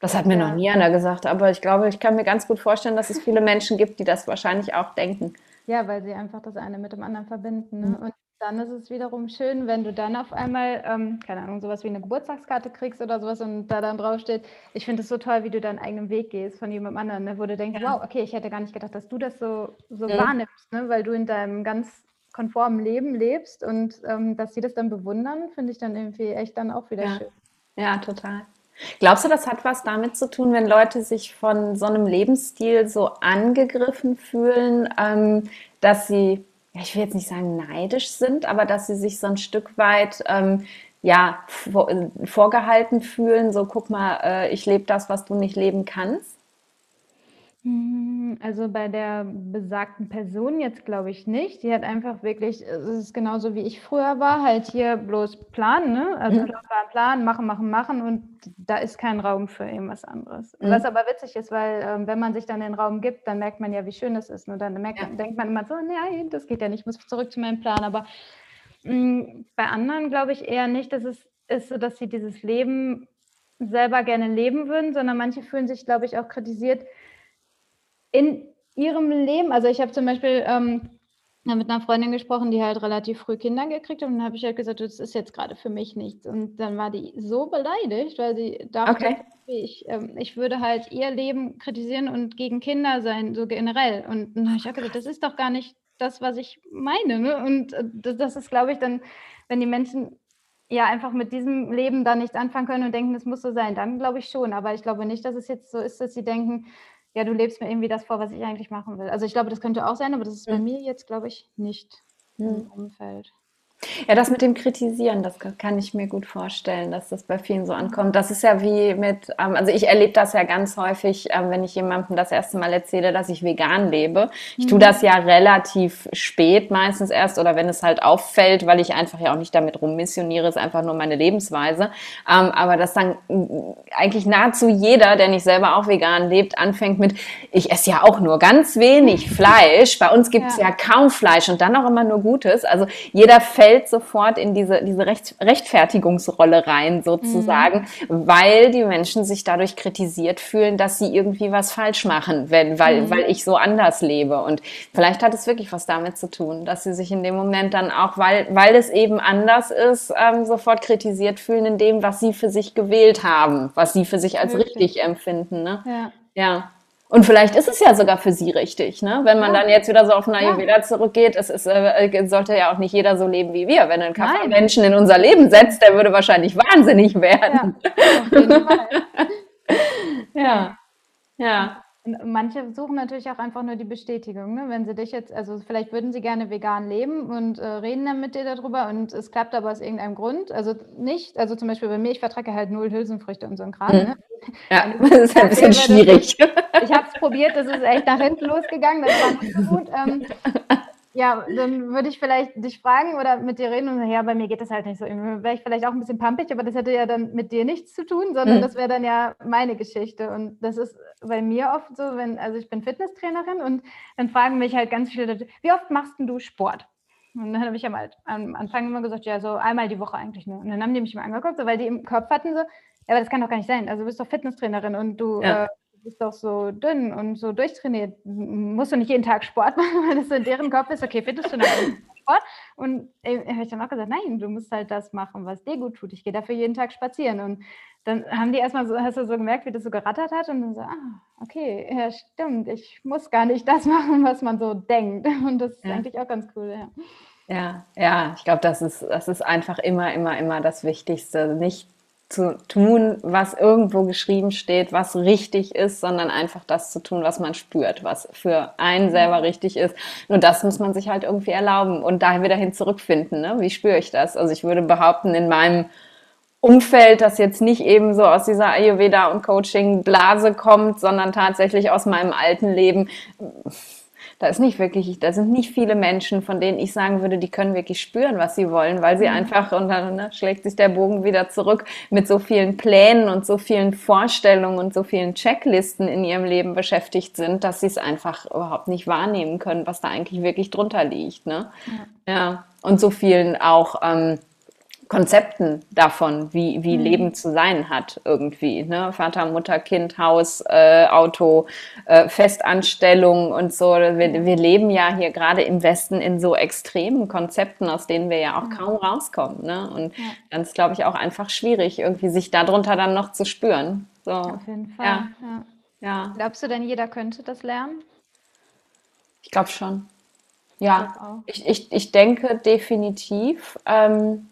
Das hat mir noch nie einer gesagt, aber ich glaube, ich kann mir ganz gut vorstellen, dass es viele Menschen gibt, die das wahrscheinlich auch denken. Ja, weil sie einfach das eine mit dem anderen verbinden. Ne? Mhm. Und dann ist es wiederum schön, wenn du dann auf einmal, ähm, keine Ahnung, sowas wie eine Geburtstagskarte kriegst oder sowas und da dann draufsteht, ich finde es so toll, wie du deinen eigenen Weg gehst von jemandem anderen, ne, wo du denkst, ja. wow, okay, ich hätte gar nicht gedacht, dass du das so, so ja. wahrnimmst, ne, weil du in deinem ganz konformen Leben lebst und ähm, dass sie das dann bewundern, finde ich dann irgendwie echt dann auch wieder ja. schön. Ja, total. Glaubst du, das hat was damit zu tun, wenn Leute sich von so einem Lebensstil so angegriffen fühlen, ähm, dass sie ich will jetzt nicht sagen neidisch sind, aber dass sie sich so ein Stück weit ähm, ja, vor, vorgehalten fühlen, so guck mal, äh, ich lebe das, was du nicht leben kannst? Hm, also bei der besagten Person jetzt glaube ich nicht. Die hat einfach wirklich, es ist genauso wie ich früher war, halt hier bloß planen, ne? Also mhm. Plan, Plan, Plan, machen, machen, machen und da ist kein Raum für irgendwas anderes. Mhm. Was aber witzig ist, weil ähm, wenn man sich dann den Raum gibt, dann merkt man ja, wie schön es ist. Und dann merkt, ja. denkt man immer so, nein, das geht ja nicht, ich muss zurück zu meinem Plan. Aber mh, hm, bei anderen glaube ich eher nicht, dass es ist so, dass sie dieses Leben selber gerne leben würden, sondern manche fühlen sich, glaube ich, auch kritisiert, in ihrem Leben, also ich habe zum Beispiel ähm, mit einer Freundin gesprochen, die halt relativ früh Kinder gekriegt hat und dann habe ich halt gesagt, das ist jetzt gerade für mich nichts. Und dann war die so beleidigt, weil sie dachte, okay. ich, ähm, ich würde halt ihr Leben kritisieren und gegen Kinder sein, so generell. Und dann habe ich auch gesagt, das ist doch gar nicht das, was ich meine. Ne? Und äh, das, das ist, glaube ich, dann, wenn die Menschen ja einfach mit diesem Leben da nichts anfangen können und denken, es muss so sein, dann glaube ich schon. Aber ich glaube nicht, dass es jetzt so ist, dass sie denken, ja, du lebst mir irgendwie das vor, was ich eigentlich machen will. Also ich glaube, das könnte auch sein, aber das ist bei mhm. mir jetzt, glaube ich, nicht mhm. im Umfeld. Ja, das mit dem Kritisieren, das kann ich mir gut vorstellen, dass das bei vielen so ankommt. Das ist ja wie mit, ähm, also ich erlebe das ja ganz häufig, ähm, wenn ich jemandem das erste Mal erzähle, dass ich vegan lebe. Ich tue mhm. das ja relativ spät meistens erst oder wenn es halt auffällt, weil ich einfach ja auch nicht damit rummissioniere, ist einfach nur meine Lebensweise. Ähm, aber dass dann eigentlich nahezu jeder, der nicht selber auch vegan lebt, anfängt mit, ich esse ja auch nur ganz wenig Fleisch. Bei uns gibt es ja. ja kaum Fleisch und dann auch immer nur Gutes. Also jeder fällt fällt sofort in diese, diese Recht, Rechtfertigungsrolle rein, sozusagen, mhm. weil die Menschen sich dadurch kritisiert fühlen, dass sie irgendwie was falsch machen, wenn, weil, mhm. weil ich so anders lebe. Und vielleicht hat es wirklich was damit zu tun, dass sie sich in dem Moment dann auch, weil, weil es eben anders ist, ähm, sofort kritisiert fühlen in dem, was sie für sich gewählt haben, was sie für sich als Wirklich? richtig empfinden. Ne? Ja. ja. Und vielleicht ist es ja sogar für sie richtig, ne? Wenn man ja. dann jetzt wieder so auf Ayurveda ja. zurückgeht, es ist, äh, sollte ja auch nicht jeder so leben wie wir. Wenn ein Kaffee-Menschen in unser Leben setzt, der würde wahrscheinlich wahnsinnig werden. Ja, auf jeden Fall. (laughs) ja. ja. Manche suchen natürlich auch einfach nur die Bestätigung, ne? Wenn sie dich jetzt, also vielleicht würden sie gerne vegan leben und äh, reden dann mit dir darüber und es klappt aber aus irgendeinem Grund. Also nicht, also zum Beispiel bei mir, ich vertrage halt null Hülsenfrüchte und so ein Kram. Mhm. Ne? Ja, (laughs) das ist ein bisschen schwierig. ich habe es probiert, das ist echt nach hinten losgegangen, das war nicht so gut. Ähm, (laughs) ja, dann würde ich vielleicht dich fragen oder mit dir reden und sagen, ja, bei mir geht das halt nicht so. Wäre ich vielleicht auch ein bisschen pampig, aber das hätte ja dann mit dir nichts zu tun, sondern mhm. das wäre dann ja meine Geschichte. Und das ist bei mir oft so, wenn, also ich bin Fitnesstrainerin und dann fragen mich halt ganz viele, wie oft machst du Sport? Und dann habe ich am, am Anfang immer gesagt, ja, so einmal die Woche eigentlich nur. Und dann haben die mich mal angeguckt, so, weil die im Kopf hatten so, ja, aber das kann doch gar nicht sein. Also du bist doch Fitnesstrainerin und du ja. äh, bist doch so dünn und so durchtrainiert. Musst du nicht jeden Tag Sport (laughs) machen, weil das in deren Kopf ist, okay, findest du noch Sport? Und äh, habe ich dann auch gesagt, nein, du musst halt das machen, was dir gut tut. Ich gehe dafür jeden Tag spazieren. Und dann haben die erstmal so, hast du so gemerkt, wie das so gerattert hat und dann so, ah, okay, ja, stimmt, ich muss gar nicht das machen, was man so denkt. (laughs) Und das ist ja. eigentlich auch ganz cool, ja. Ja, ja, ich glaube, das ist, das ist einfach immer, immer, immer das Wichtigste. Nicht zu tun, was irgendwo geschrieben steht, was richtig ist, sondern einfach das zu tun, was man spürt, was für einen selber richtig ist. Nur das muss man sich halt irgendwie erlauben und da wieder hin zurückfinden. Ne? Wie spüre ich das? Also ich würde behaupten, in meinem Umfeld, das jetzt nicht eben so aus dieser Ayurveda und Coaching Blase kommt, sondern tatsächlich aus meinem alten Leben, da ist nicht wirklich, da sind nicht viele Menschen, von denen ich sagen würde, die können wirklich spüren, was sie wollen, weil sie mhm. einfach, und dann ne, schlägt sich der Bogen wieder zurück, mit so vielen Plänen und so vielen Vorstellungen und so vielen Checklisten in ihrem Leben beschäftigt sind, dass sie es einfach überhaupt nicht wahrnehmen können, was da eigentlich wirklich drunter liegt. Ne? Ja. ja. Und so vielen auch, ähm, Konzepten davon, wie, wie mhm. Leben zu sein hat irgendwie. Ne? Vater, Mutter, Kind, Haus, äh, Auto, äh, Festanstellung und so. Wir, wir leben ja hier gerade im Westen in so extremen Konzepten, aus denen wir ja auch mhm. kaum rauskommen. Ne? Und ja. dann ist, glaube ich, auch einfach schwierig, irgendwie sich darunter dann noch zu spüren. So. Auf jeden Fall. Ja. Ja. ja. Glaubst du denn, jeder könnte das lernen? Ich glaube schon. Ja, ich, ich, ich denke definitiv. Ähm,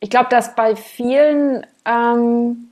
ich glaube, dass bei vielen ähm,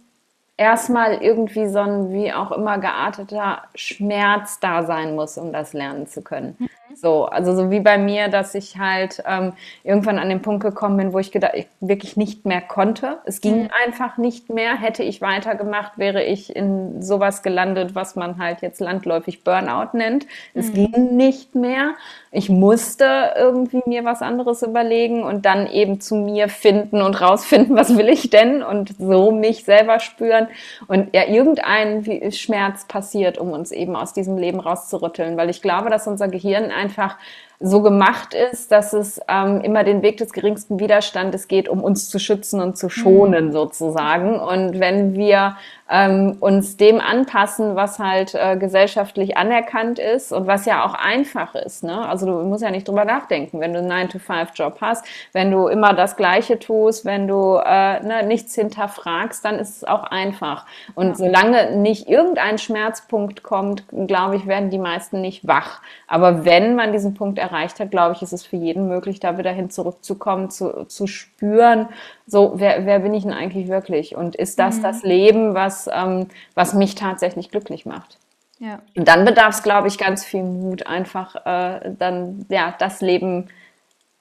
erstmal irgendwie so ein wie auch immer gearteter Schmerz da sein muss, um das lernen zu können. Mhm. So, also so wie bei mir, dass ich halt ähm, irgendwann an den Punkt gekommen bin, wo ich gedacht, ich wirklich nicht mehr konnte. Es ging mhm. einfach nicht mehr. Hätte ich weitergemacht, wäre ich in sowas gelandet, was man halt jetzt landläufig Burnout nennt. Es mhm. ging nicht mehr. Ich musste irgendwie mir was anderes überlegen und dann eben zu mir finden und rausfinden, was will ich denn und so mich selber spüren. Und ja, irgendein Schmerz passiert, um uns eben aus diesem Leben rauszurütteln, weil ich glaube, dass unser Gehirn einfach so gemacht ist, dass es ähm, immer den Weg des geringsten Widerstandes geht, um uns zu schützen und zu schonen mhm. sozusagen. Und wenn wir ähm, uns dem anpassen, was halt äh, gesellschaftlich anerkannt ist und was ja auch einfach ist. Ne? Also du musst ja nicht drüber nachdenken, wenn du einen 9-to-5-Job hast, wenn du immer das Gleiche tust, wenn du äh, ne, nichts hinterfragst, dann ist es auch einfach. Und ja. solange nicht irgendein Schmerzpunkt kommt, glaube ich, werden die meisten nicht wach. Aber wenn man diesen Punkt erreicht hat, glaube ich, ist es für jeden möglich, da wieder hin zurückzukommen, zu, zu spüren, so, wer, wer bin ich denn eigentlich wirklich? Und ist das mhm. das Leben, was, ähm, was mich tatsächlich glücklich macht? Ja. Und dann bedarf es, glaube ich, ganz viel Mut, einfach äh, dann ja das Leben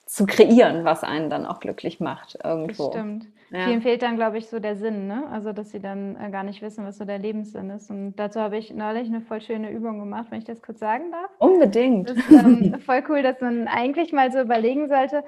zu kreieren, was einen dann auch glücklich macht irgendwo. Das stimmt. Ja. Vielen fehlt dann, glaube ich, so der Sinn, ne? Also, dass sie dann äh, gar nicht wissen, was so der Lebenssinn ist. Und dazu habe ich neulich eine voll schöne Übung gemacht, wenn ich das kurz sagen darf. Unbedingt. Das ist ähm, (laughs) voll cool, dass man eigentlich mal so überlegen sollte,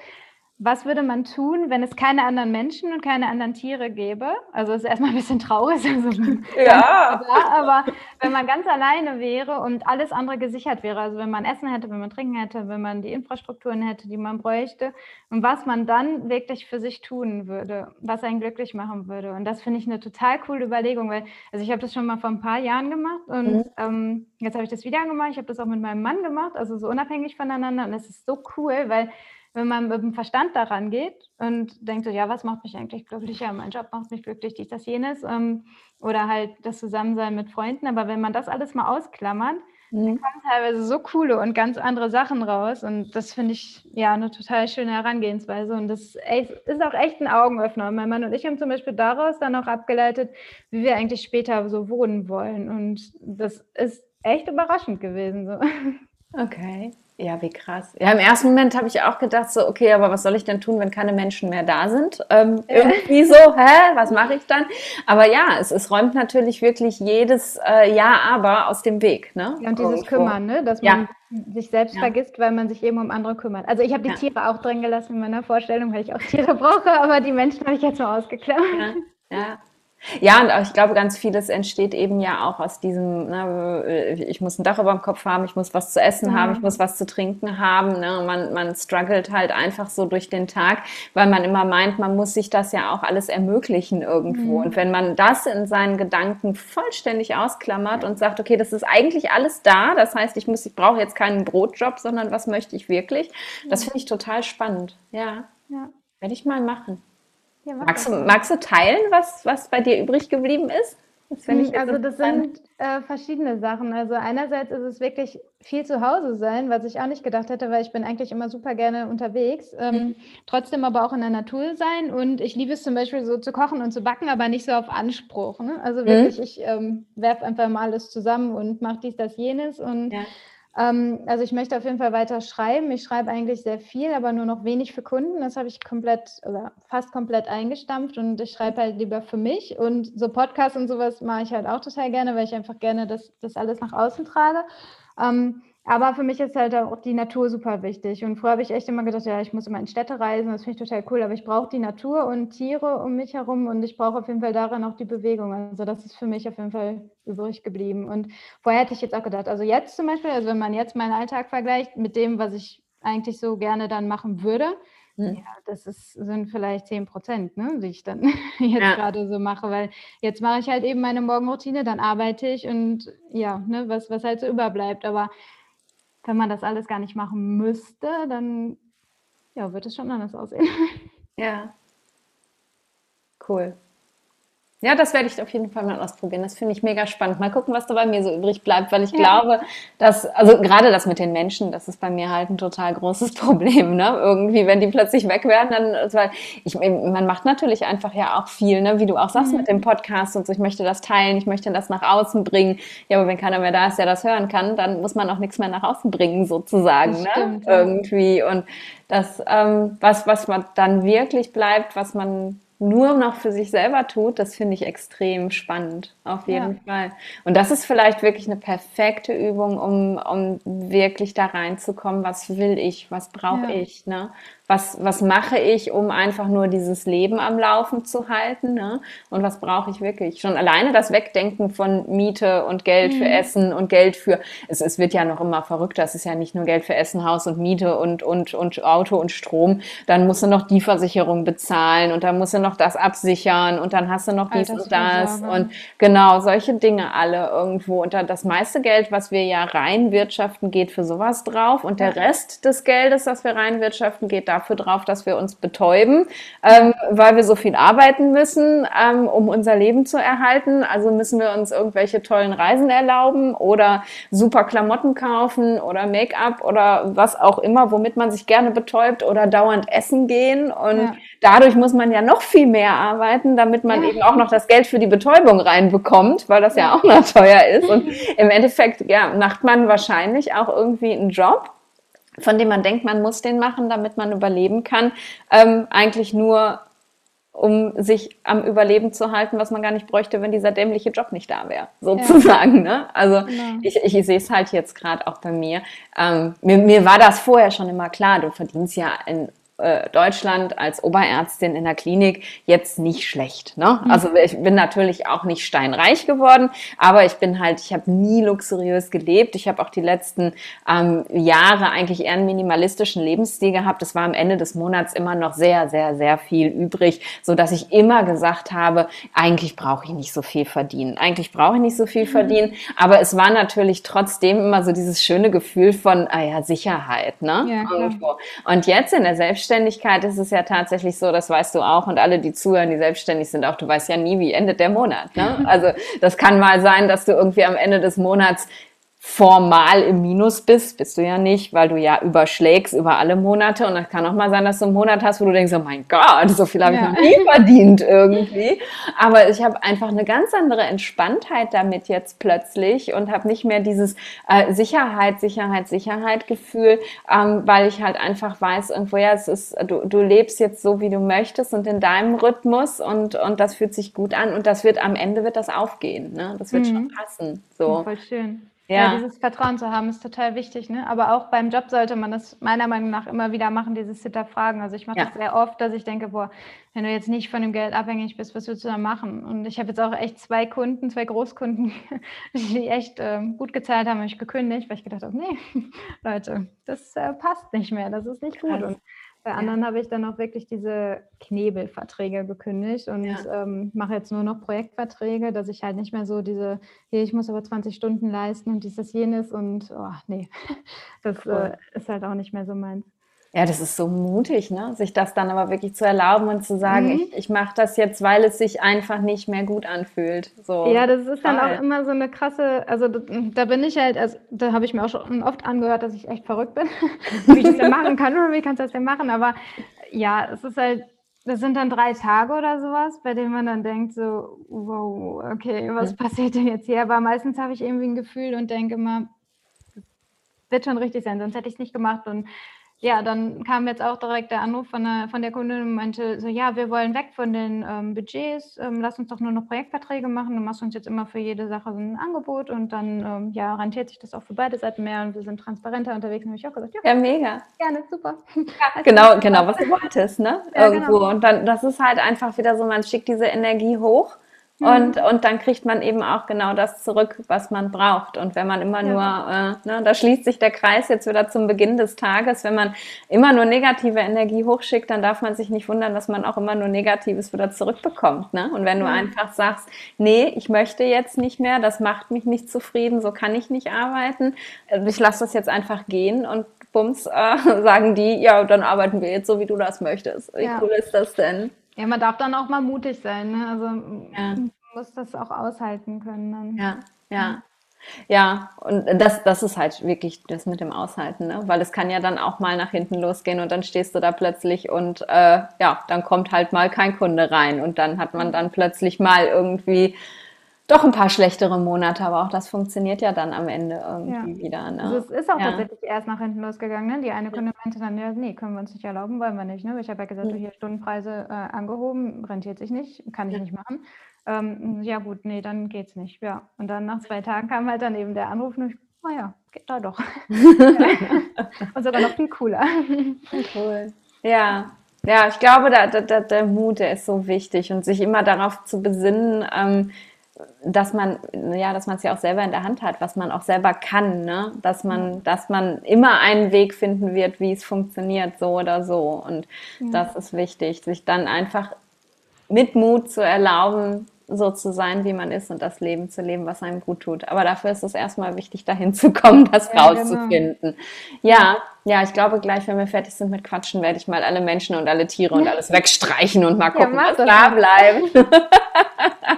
was würde man tun, wenn es keine anderen Menschen und keine anderen Tiere gäbe? Also es ist erstmal ein bisschen traurig, (laughs) also ja. Klar, aber wenn man ganz alleine wäre und alles andere gesichert wäre, also wenn man Essen hätte, wenn man Trinken hätte, wenn man die Infrastrukturen hätte, die man bräuchte und was man dann wirklich für sich tun würde, was einen glücklich machen würde. Und das finde ich eine total coole Überlegung, weil also ich habe das schon mal vor ein paar Jahren gemacht und mhm. ähm, jetzt habe ich das wieder gemacht. Ich habe das auch mit meinem Mann gemacht, also so unabhängig voneinander und es ist so cool, weil wenn man mit dem Verstand daran geht und denkt so, ja, was macht mich eigentlich glücklich? Ja, mein Job macht mich glücklich, dies, das, jenes. Ähm, oder halt das Zusammensein mit Freunden. Aber wenn man das alles mal ausklammert, mhm. dann kommen teilweise so coole und ganz andere Sachen raus. Und das finde ich ja eine total schöne Herangehensweise. Und das ist auch echt ein Augenöffner. Mein Mann und ich haben zum Beispiel daraus dann auch abgeleitet, wie wir eigentlich später so wohnen wollen. Und das ist echt überraschend gewesen. So. Okay. Ja, wie krass. Ja, im ersten Moment habe ich auch gedacht, so, okay, aber was soll ich denn tun, wenn keine Menschen mehr da sind? Ähm, irgendwie so, hä, was mache ich dann? Aber ja, es, es räumt natürlich wirklich jedes äh, Ja, aber aus dem Weg. Ne? Ja, und dieses Irgendwo. Kümmern, ne? dass man ja. sich selbst ja. vergisst, weil man sich eben um andere kümmert. Also ich habe die ja. Tiere auch drin gelassen in meiner Vorstellung, weil ich auch Tiere (laughs) brauche, aber die Menschen habe ich jetzt mal ausgeklammert. Ja. Ja. Und ich glaube, ganz vieles entsteht eben ja auch aus diesem, ne, ich muss ein Dach über dem Kopf haben, ich muss was zu essen mhm. haben, ich muss was zu trinken haben. Ne? Man, man struggelt halt einfach so durch den Tag, weil man immer meint, man muss sich das ja auch alles ermöglichen irgendwo. Mhm. Und wenn man das in seinen Gedanken vollständig ausklammert und sagt, okay, das ist eigentlich alles da, das heißt, ich muss, ich brauche jetzt keinen Brotjob, sondern was möchte ich wirklich? Das finde ich total spannend. Ja. ja. Werde ich mal machen. Ja, magst, du, magst du teilen, was, was bei dir übrig geblieben ist? Das ich also das sind äh, verschiedene Sachen. Also einerseits ist es wirklich viel zu Hause sein, was ich auch nicht gedacht hätte, weil ich bin eigentlich immer super gerne unterwegs. Ähm, mhm. Trotzdem aber auch in der Natur sein und ich liebe es zum Beispiel so zu kochen und zu backen, aber nicht so auf Anspruch. Ne? Also wirklich, mhm. ich ähm, werfe einfach mal alles zusammen und mache dies, das, jenes und ja. Ähm, also ich möchte auf jeden Fall weiter schreiben. Ich schreibe eigentlich sehr viel, aber nur noch wenig für Kunden. Das habe ich komplett oder fast komplett eingestampft und ich schreibe halt lieber für mich. Und so Podcasts und sowas mache ich halt auch total gerne, weil ich einfach gerne das, das alles nach außen trage. Ähm, aber für mich ist halt auch die Natur super wichtig. Und früher habe ich echt immer gedacht, ja, ich muss immer in Städte reisen, das finde ich total cool. Aber ich brauche die Natur und Tiere um mich herum und ich brauche auf jeden Fall darin auch die Bewegung. Also das ist für mich auf jeden Fall übrig geblieben. Und vorher hätte ich jetzt auch gedacht, also jetzt zum Beispiel, also wenn man jetzt meinen Alltag vergleicht mit dem, was ich eigentlich so gerne dann machen würde, hm. Ja, das ist, sind vielleicht 10 Prozent, ne, die ich dann (laughs) jetzt ja. gerade so mache, weil jetzt mache ich halt eben meine Morgenroutine, dann arbeite ich und ja, ne, was, was halt so überbleibt. Aber wenn man das alles gar nicht machen müsste, dann ja, wird es schon anders aussehen. Ja. Cool. Ja, das werde ich auf jeden Fall mal ausprobieren. Das finde ich mega spannend. Mal gucken, was da bei mir so übrig bleibt, weil ich ja. glaube, dass, also gerade das mit den Menschen, das ist bei mir halt ein total großes (laughs) Problem, ne? Irgendwie, wenn die plötzlich weg werden, dann, weil ich, man macht natürlich einfach ja auch viel, ne? Wie du auch sagst mhm. mit dem Podcast und so, ich möchte das teilen, ich möchte das nach außen bringen. Ja, aber wenn keiner mehr da ist, der das hören kann, dann muss man auch nichts mehr nach außen bringen, sozusagen, das ne? Stimmt, Irgendwie. Und das, ähm, was, was man dann wirklich bleibt, was man nur noch für sich selber tut, das finde ich extrem spannend, auf jeden ja. Fall. Und das ist vielleicht wirklich eine perfekte Übung, um, um wirklich da reinzukommen, was will ich, was brauche ja. ich, ne? Was, was mache ich, um einfach nur dieses Leben am Laufen zu halten? Ne? Und was brauche ich wirklich? Schon alleine das Wegdenken von Miete und Geld mhm. für Essen und Geld für, es, es wird ja noch immer verrückter, es ist ja nicht nur Geld für Essen, Haus und Miete und, und, und Auto und Strom, dann musst du noch die Versicherung bezahlen und dann musst du noch das absichern und dann hast du noch dies und das und genau, solche Dinge alle irgendwo. Und das meiste Geld, was wir ja reinwirtschaften, geht für sowas drauf und der Rest des Geldes, das wir reinwirtschaften, geht dafür drauf, dass wir uns betäuben, ähm, weil wir so viel arbeiten müssen, ähm, um unser Leben zu erhalten. Also müssen wir uns irgendwelche tollen Reisen erlauben oder super Klamotten kaufen oder Make-up oder was auch immer, womit man sich gerne betäubt oder dauernd essen gehen. Und ja. dadurch muss man ja noch viel mehr arbeiten, damit man ja. eben auch noch das Geld für die Betäubung reinbekommt, weil das ja, ja auch noch teuer ist. Und (laughs) im Endeffekt ja, macht man wahrscheinlich auch irgendwie einen Job, von dem man denkt, man muss den machen, damit man überleben kann, ähm, eigentlich nur um sich am Überleben zu halten, was man gar nicht bräuchte, wenn dieser dämliche Job nicht da wäre, sozusagen. Ja. Ne? Also genau. ich, ich sehe es halt jetzt gerade auch bei mir. Ähm, mir. Mir war das vorher schon immer klar, du verdienst ja in äh, Deutschland als Oberärztin in der Klinik jetzt nicht schlecht. Ne? Mhm. Also ich bin natürlich auch nicht steinreich geworden, aber ich bin halt, ich habe nie luxuriös gelebt. Ich habe auch die letzten ähm, Jahre eigentlich eher einen minimalistischen Lebensstil gehabt. Es war am Ende des Monats immer noch sehr, sehr, sehr viel übrig, so dass ich immer gesagt habe, eigentlich brauche ich nicht so viel verdienen. Eigentlich brauche ich nicht so viel mhm. verdienen, aber es war natürlich trotzdem immer so dieses schöne Gefühl von, ah ja, Sicherheit, ne? Ja, Und jetzt in der Selbstständigkeit ist es ja tatsächlich so, das weißt du auch und alle, die zuhören, die selbstständig sind, auch du weißt ja nie, wie endet der Monat, ne? Also das kann mal sein, dass du irgendwie am Ende des Monats formal im Minus bist, bist du ja nicht, weil du ja überschlägst über alle Monate und das kann auch mal sein, dass du einen Monat hast, wo du denkst, oh mein Gott, so viel habe ja. ich noch nie verdient irgendwie. Aber ich habe einfach eine ganz andere Entspanntheit damit jetzt plötzlich und habe nicht mehr dieses äh, Sicherheit, Sicherheit, Sicherheit Gefühl, ähm, weil ich halt einfach weiß, irgendwo ja, es ist, du, du lebst jetzt so, wie du möchtest und in deinem Rhythmus und, und das fühlt sich gut an und das wird am Ende wird das aufgehen, ne? Das wird mhm. schon passen. So. Voll schön. Ja. ja. dieses Vertrauen zu haben, ist total wichtig. Ne? Aber auch beim Job sollte man das meiner Meinung nach immer wieder machen, dieses Hinterfragen. Also ich mache ja. das sehr oft, dass ich denke, boah, wenn du jetzt nicht von dem Geld abhängig bist, was willst du da machen? Und ich habe jetzt auch echt zwei Kunden, zwei Großkunden, (laughs) die echt äh, gut gezahlt haben, habe ich gekündigt, weil ich gedacht habe, nee, (laughs) Leute, das äh, passt nicht mehr, das ist nicht gut. Und bei anderen habe ich dann auch wirklich diese Knebelverträge gekündigt und ja. ähm, mache jetzt nur noch Projektverträge, dass ich halt nicht mehr so diese, hier, ich muss aber 20 Stunden leisten und dieses, jenes und oh, nee, (laughs) das cool. äh, ist halt auch nicht mehr so meins. Ja, das ist so mutig, ne? sich das dann aber wirklich zu erlauben und zu sagen, mhm. ich, ich mache das jetzt, weil es sich einfach nicht mehr gut anfühlt. So. Ja, das ist dann auch immer so eine krasse, also da, da bin ich halt, also, da habe ich mir auch schon oft angehört, dass ich echt verrückt bin, (laughs) wie ich das denn machen kann oder wie kannst du das denn machen, aber ja, es ist halt, das sind dann drei Tage oder sowas, bei denen man dann denkt so, wow, okay, was passiert denn jetzt hier? Aber meistens habe ich irgendwie ein Gefühl und denke immer, wird schon richtig sein, sonst hätte ich es nicht gemacht und ja, dann kam jetzt auch direkt der Anruf von der, von der Kundin und meinte so, ja, wir wollen weg von den ähm, Budgets, ähm, lass uns doch nur noch Projektverträge machen, du machst uns jetzt immer für jede Sache so ein Angebot und dann, ähm, ja, rentiert sich das auch für beide Seiten mehr und wir sind transparenter unterwegs. Und habe ich auch gesagt, ja, ja mega. Gerne, super. Ja, (laughs) genau, genau, was du wolltest, ne? Ja, Irgendwo. Genau. Und dann, das ist halt einfach wieder so, man schickt diese Energie hoch und, mhm. und dann kriegt man eben auch genau das zurück, was man braucht. Und wenn man immer ja. nur, äh, ne, da schließt sich der Kreis jetzt wieder zum Beginn des Tages, wenn man immer nur negative Energie hochschickt, dann darf man sich nicht wundern, dass man auch immer nur Negatives wieder zurückbekommt. Ne? Und wenn du mhm. einfach sagst, nee, ich möchte jetzt nicht mehr, das macht mich nicht zufrieden, so kann ich nicht arbeiten, äh, ich lasse das jetzt einfach gehen und bums, äh, (laughs) sagen die, ja, dann arbeiten wir jetzt so, wie du das möchtest. Wie ja. cool ist das denn? Ja, man darf dann auch mal mutig sein. Ne? Also ja. man muss das auch aushalten können. Dann. Ja, ja. Ja, und das, das ist halt wirklich das mit dem Aushalten, ne? weil es kann ja dann auch mal nach hinten losgehen und dann stehst du da plötzlich und äh, ja, dann kommt halt mal kein Kunde rein und dann hat man dann plötzlich mal irgendwie doch ein paar schlechtere Monate, aber auch das funktioniert ja dann am Ende irgendwie ja. wieder. Ne? Also es ist auch ja. tatsächlich erst nach hinten losgegangen. Ne? Die eine Kunde meinte dann, ja, nee, können wir uns nicht erlauben, wollen wir nicht. Ne? Ich habe ja gesagt, mhm. hier Stundenpreise äh, angehoben, rentiert sich nicht, kann ich ja. nicht machen. Ähm, ja gut, nee, dann geht's nicht. Ja. Und dann nach zwei Tagen kam halt dann eben der Anruf und ich, oh ja, geht da doch. (laughs) und sogar noch viel cooler. cool. Ja, ja, ich glaube, da, da, der Mut, der ist so wichtig und sich immer darauf zu besinnen, ähm, dass man, ja, dass man es ja auch selber in der Hand hat, was man auch selber kann, ne? Dass man, dass man immer einen Weg finden wird, wie es funktioniert, so oder so. Und ja. das ist wichtig, sich dann einfach mit Mut zu erlauben, so zu sein, wie man ist und das Leben zu leben, was einem gut tut. Aber dafür ist es erstmal wichtig, dahin zu kommen, das ja, rauszufinden. Genau. Ja, ja, ich glaube, gleich, wenn wir fertig sind mit Quatschen, werde ich mal alle Menschen und alle Tiere und alles wegstreichen und mal gucken, ja, was da bleibt.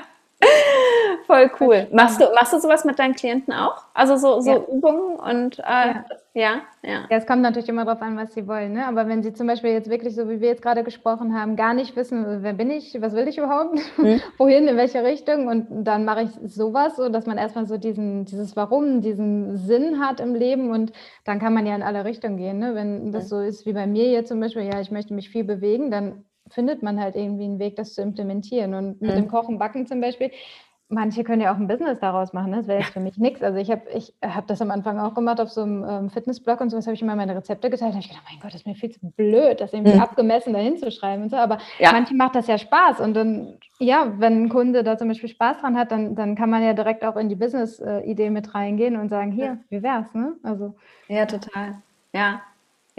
(laughs) (laughs) Voll cool. Machst du, machst du sowas mit deinen Klienten auch? Also so, so ja. Übungen und äh, ja. ja. ja, ja. es kommt natürlich immer darauf an, was sie wollen. Ne? Aber wenn sie zum Beispiel jetzt wirklich, so wie wir jetzt gerade gesprochen haben, gar nicht wissen, wer bin ich, was will ich überhaupt, mhm. (laughs) wohin, in welche Richtung und dann mache ich sowas, so dass man erstmal so diesen, dieses Warum, diesen Sinn hat im Leben und dann kann man ja in alle Richtungen gehen. Ne? Wenn das so ist wie bei mir jetzt zum Beispiel, ja, ich möchte mich viel bewegen, dann findet man halt irgendwie einen Weg, das zu implementieren. Und mit mhm. dem Kochen, Backen zum Beispiel, manche können ja auch ein Business daraus machen. Ne? Das wäre jetzt für mich nichts. Also ich habe ich hab das am Anfang auch gemacht auf so einem ähm, Fitnessblog und sowas habe ich immer meine Rezepte geteilt. Da habe ich gedacht, mein Gott, das ist mir viel zu blöd, das irgendwie mhm. abgemessen dahin zu schreiben und so. Aber ja. manche macht das ja Spaß. Und dann, ja, wenn ein Kunde da zum Beispiel Spaß dran hat, dann, dann kann man ja direkt auch in die Business-Idee mit reingehen und sagen, hier, wie wär's, ne? Also. Ja, total. Ja.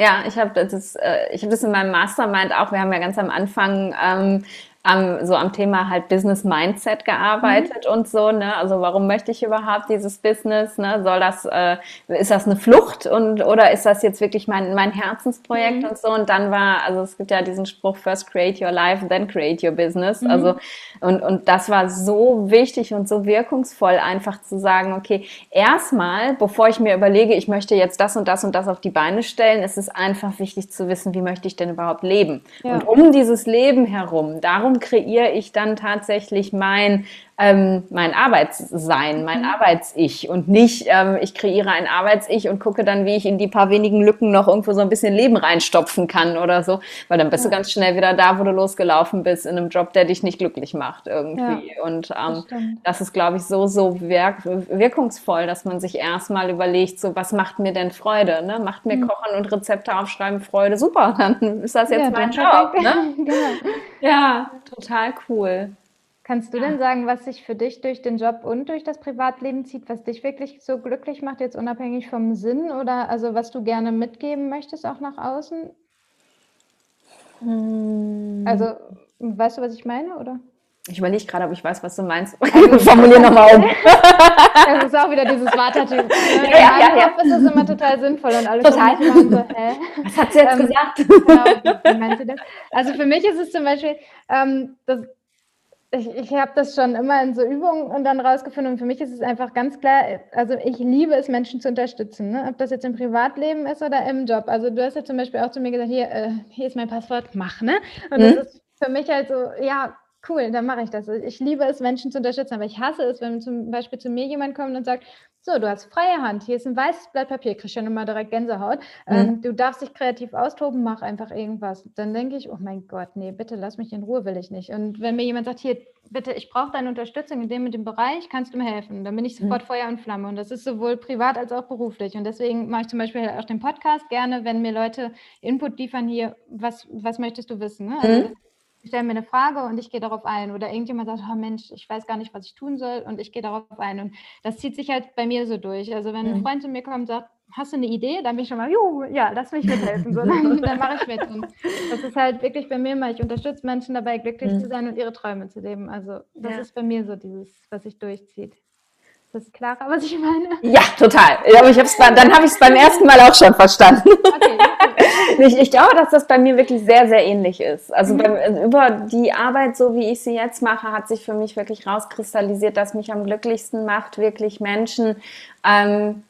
Ja, ich habe das, äh, ich hab das in meinem Mastermind auch. Wir haben ja ganz am Anfang ähm, am, so am Thema halt Business Mindset gearbeitet mhm. und so, ne? Also warum möchte ich überhaupt dieses Business? Ne? Soll das, äh, ist das eine Flucht und oder ist das jetzt wirklich mein, mein Herzensprojekt mhm. und so? Und dann war, also es gibt ja diesen Spruch, first create your life, then create your business. Mhm. Also und, und das war so wichtig und so wirkungsvoll, einfach zu sagen, okay, erstmal, bevor ich mir überlege, ich möchte jetzt das und das und das auf die Beine stellen, ist es einfach wichtig zu wissen, wie möchte ich denn überhaupt leben? Ja. Und um dieses Leben herum, darum darum kreiere ich dann tatsächlich mein ähm, mein Arbeitssein, mein mhm. Arbeits-Ich und nicht, ähm, ich kreiere ein Arbeits-Ich und gucke dann, wie ich in die paar wenigen Lücken noch irgendwo so ein bisschen Leben reinstopfen kann oder so, weil dann bist ja. du ganz schnell wieder da, wo du losgelaufen bist, in einem Job, der dich nicht glücklich macht irgendwie. Ja, und ähm, das, das, ist, glaube ich, so, so wirk wirkungsvoll, dass man sich erstmal überlegt, so, was macht mir denn Freude? Ne? Macht mir mhm. Kochen und Rezepte aufschreiben Freude? Super, (laughs) dann ist das jetzt ja, mein Job. Ne? (laughs) genau. Ja, total cool. Kannst du denn sagen, was sich für dich durch den Job und durch das Privatleben zieht, was dich wirklich so glücklich macht, jetzt unabhängig vom Sinn oder also was du gerne mitgeben möchtest auch nach außen? Hm. Also, weißt du, was ich meine, oder? Ich überlege gerade, ob ich weiß, was du meinst. Also, (laughs) Formulier nochmal um. (laughs) das ist auch wieder dieses Vatertyp. (laughs) Ja, ja, ja, ja. ist das immer total sinnvoll und alle total. so, hä? Was hat sie jetzt ähm, gesagt? Genau, wie meint sie das? Also für mich ist es zum Beispiel, ähm, das, ich, ich habe das schon immer in so Übungen und dann rausgefunden und für mich ist es einfach ganz klar, also ich liebe es, Menschen zu unterstützen, ne? ob das jetzt im Privatleben ist oder im Job. Also du hast ja zum Beispiel auch zu mir gesagt, hier, äh, hier ist mein Passwort, mach, ne? Und mhm. das ist für mich halt so, ja, cool, dann mache ich das. Ich liebe es, Menschen zu unterstützen, aber ich hasse es, wenn zum Beispiel zu mir jemand kommt und sagt, so, du hast freie Hand, hier ist ein weißes Blatt Papier, kriegst ja immer direkt Gänsehaut. Mhm. Ähm, du darfst dich kreativ austoben, mach einfach irgendwas. Dann denke ich, oh mein Gott, nee, bitte lass mich in Ruhe, will ich nicht. Und wenn mir jemand sagt, hier, bitte, ich brauche deine Unterstützung in dem und dem Bereich, kannst du mir helfen? Dann bin ich sofort mhm. Feuer und Flamme. Und das ist sowohl privat als auch beruflich. Und deswegen mache ich zum Beispiel auch den Podcast gerne, wenn mir Leute Input liefern hier, was, was möchtest du wissen? Ne? Also mhm stelle mir eine Frage und ich gehe darauf ein. Oder irgendjemand sagt, oh Mensch, ich weiß gar nicht, was ich tun soll und ich gehe darauf ein. Und das zieht sich halt bei mir so durch. Also wenn ein mhm. Freund zu mir kommt und sagt, hast du eine Idee? Dann bin ich schon mal, juhu, ja, lass mich mithelfen. So, dann, dann mache ich mit. Und das ist halt wirklich bei mir immer, ich unterstütze Menschen dabei, glücklich mhm. zu sein und ihre Träume zu leben. Also das ja. ist bei mir so dieses, was sich durchzieht. Ist das klarer, was ich meine? Ja, total. Aber ich hab's, dann habe ich es beim ersten Mal auch schon verstanden. Okay. (laughs) ich, ich, glaube, dass das bei mir wirklich sehr, sehr ähnlich ist. Also mhm. beim, über die Arbeit, so wie ich sie jetzt mache, hat sich für mich wirklich rauskristallisiert, dass mich am glücklichsten macht, wirklich Menschen ähm,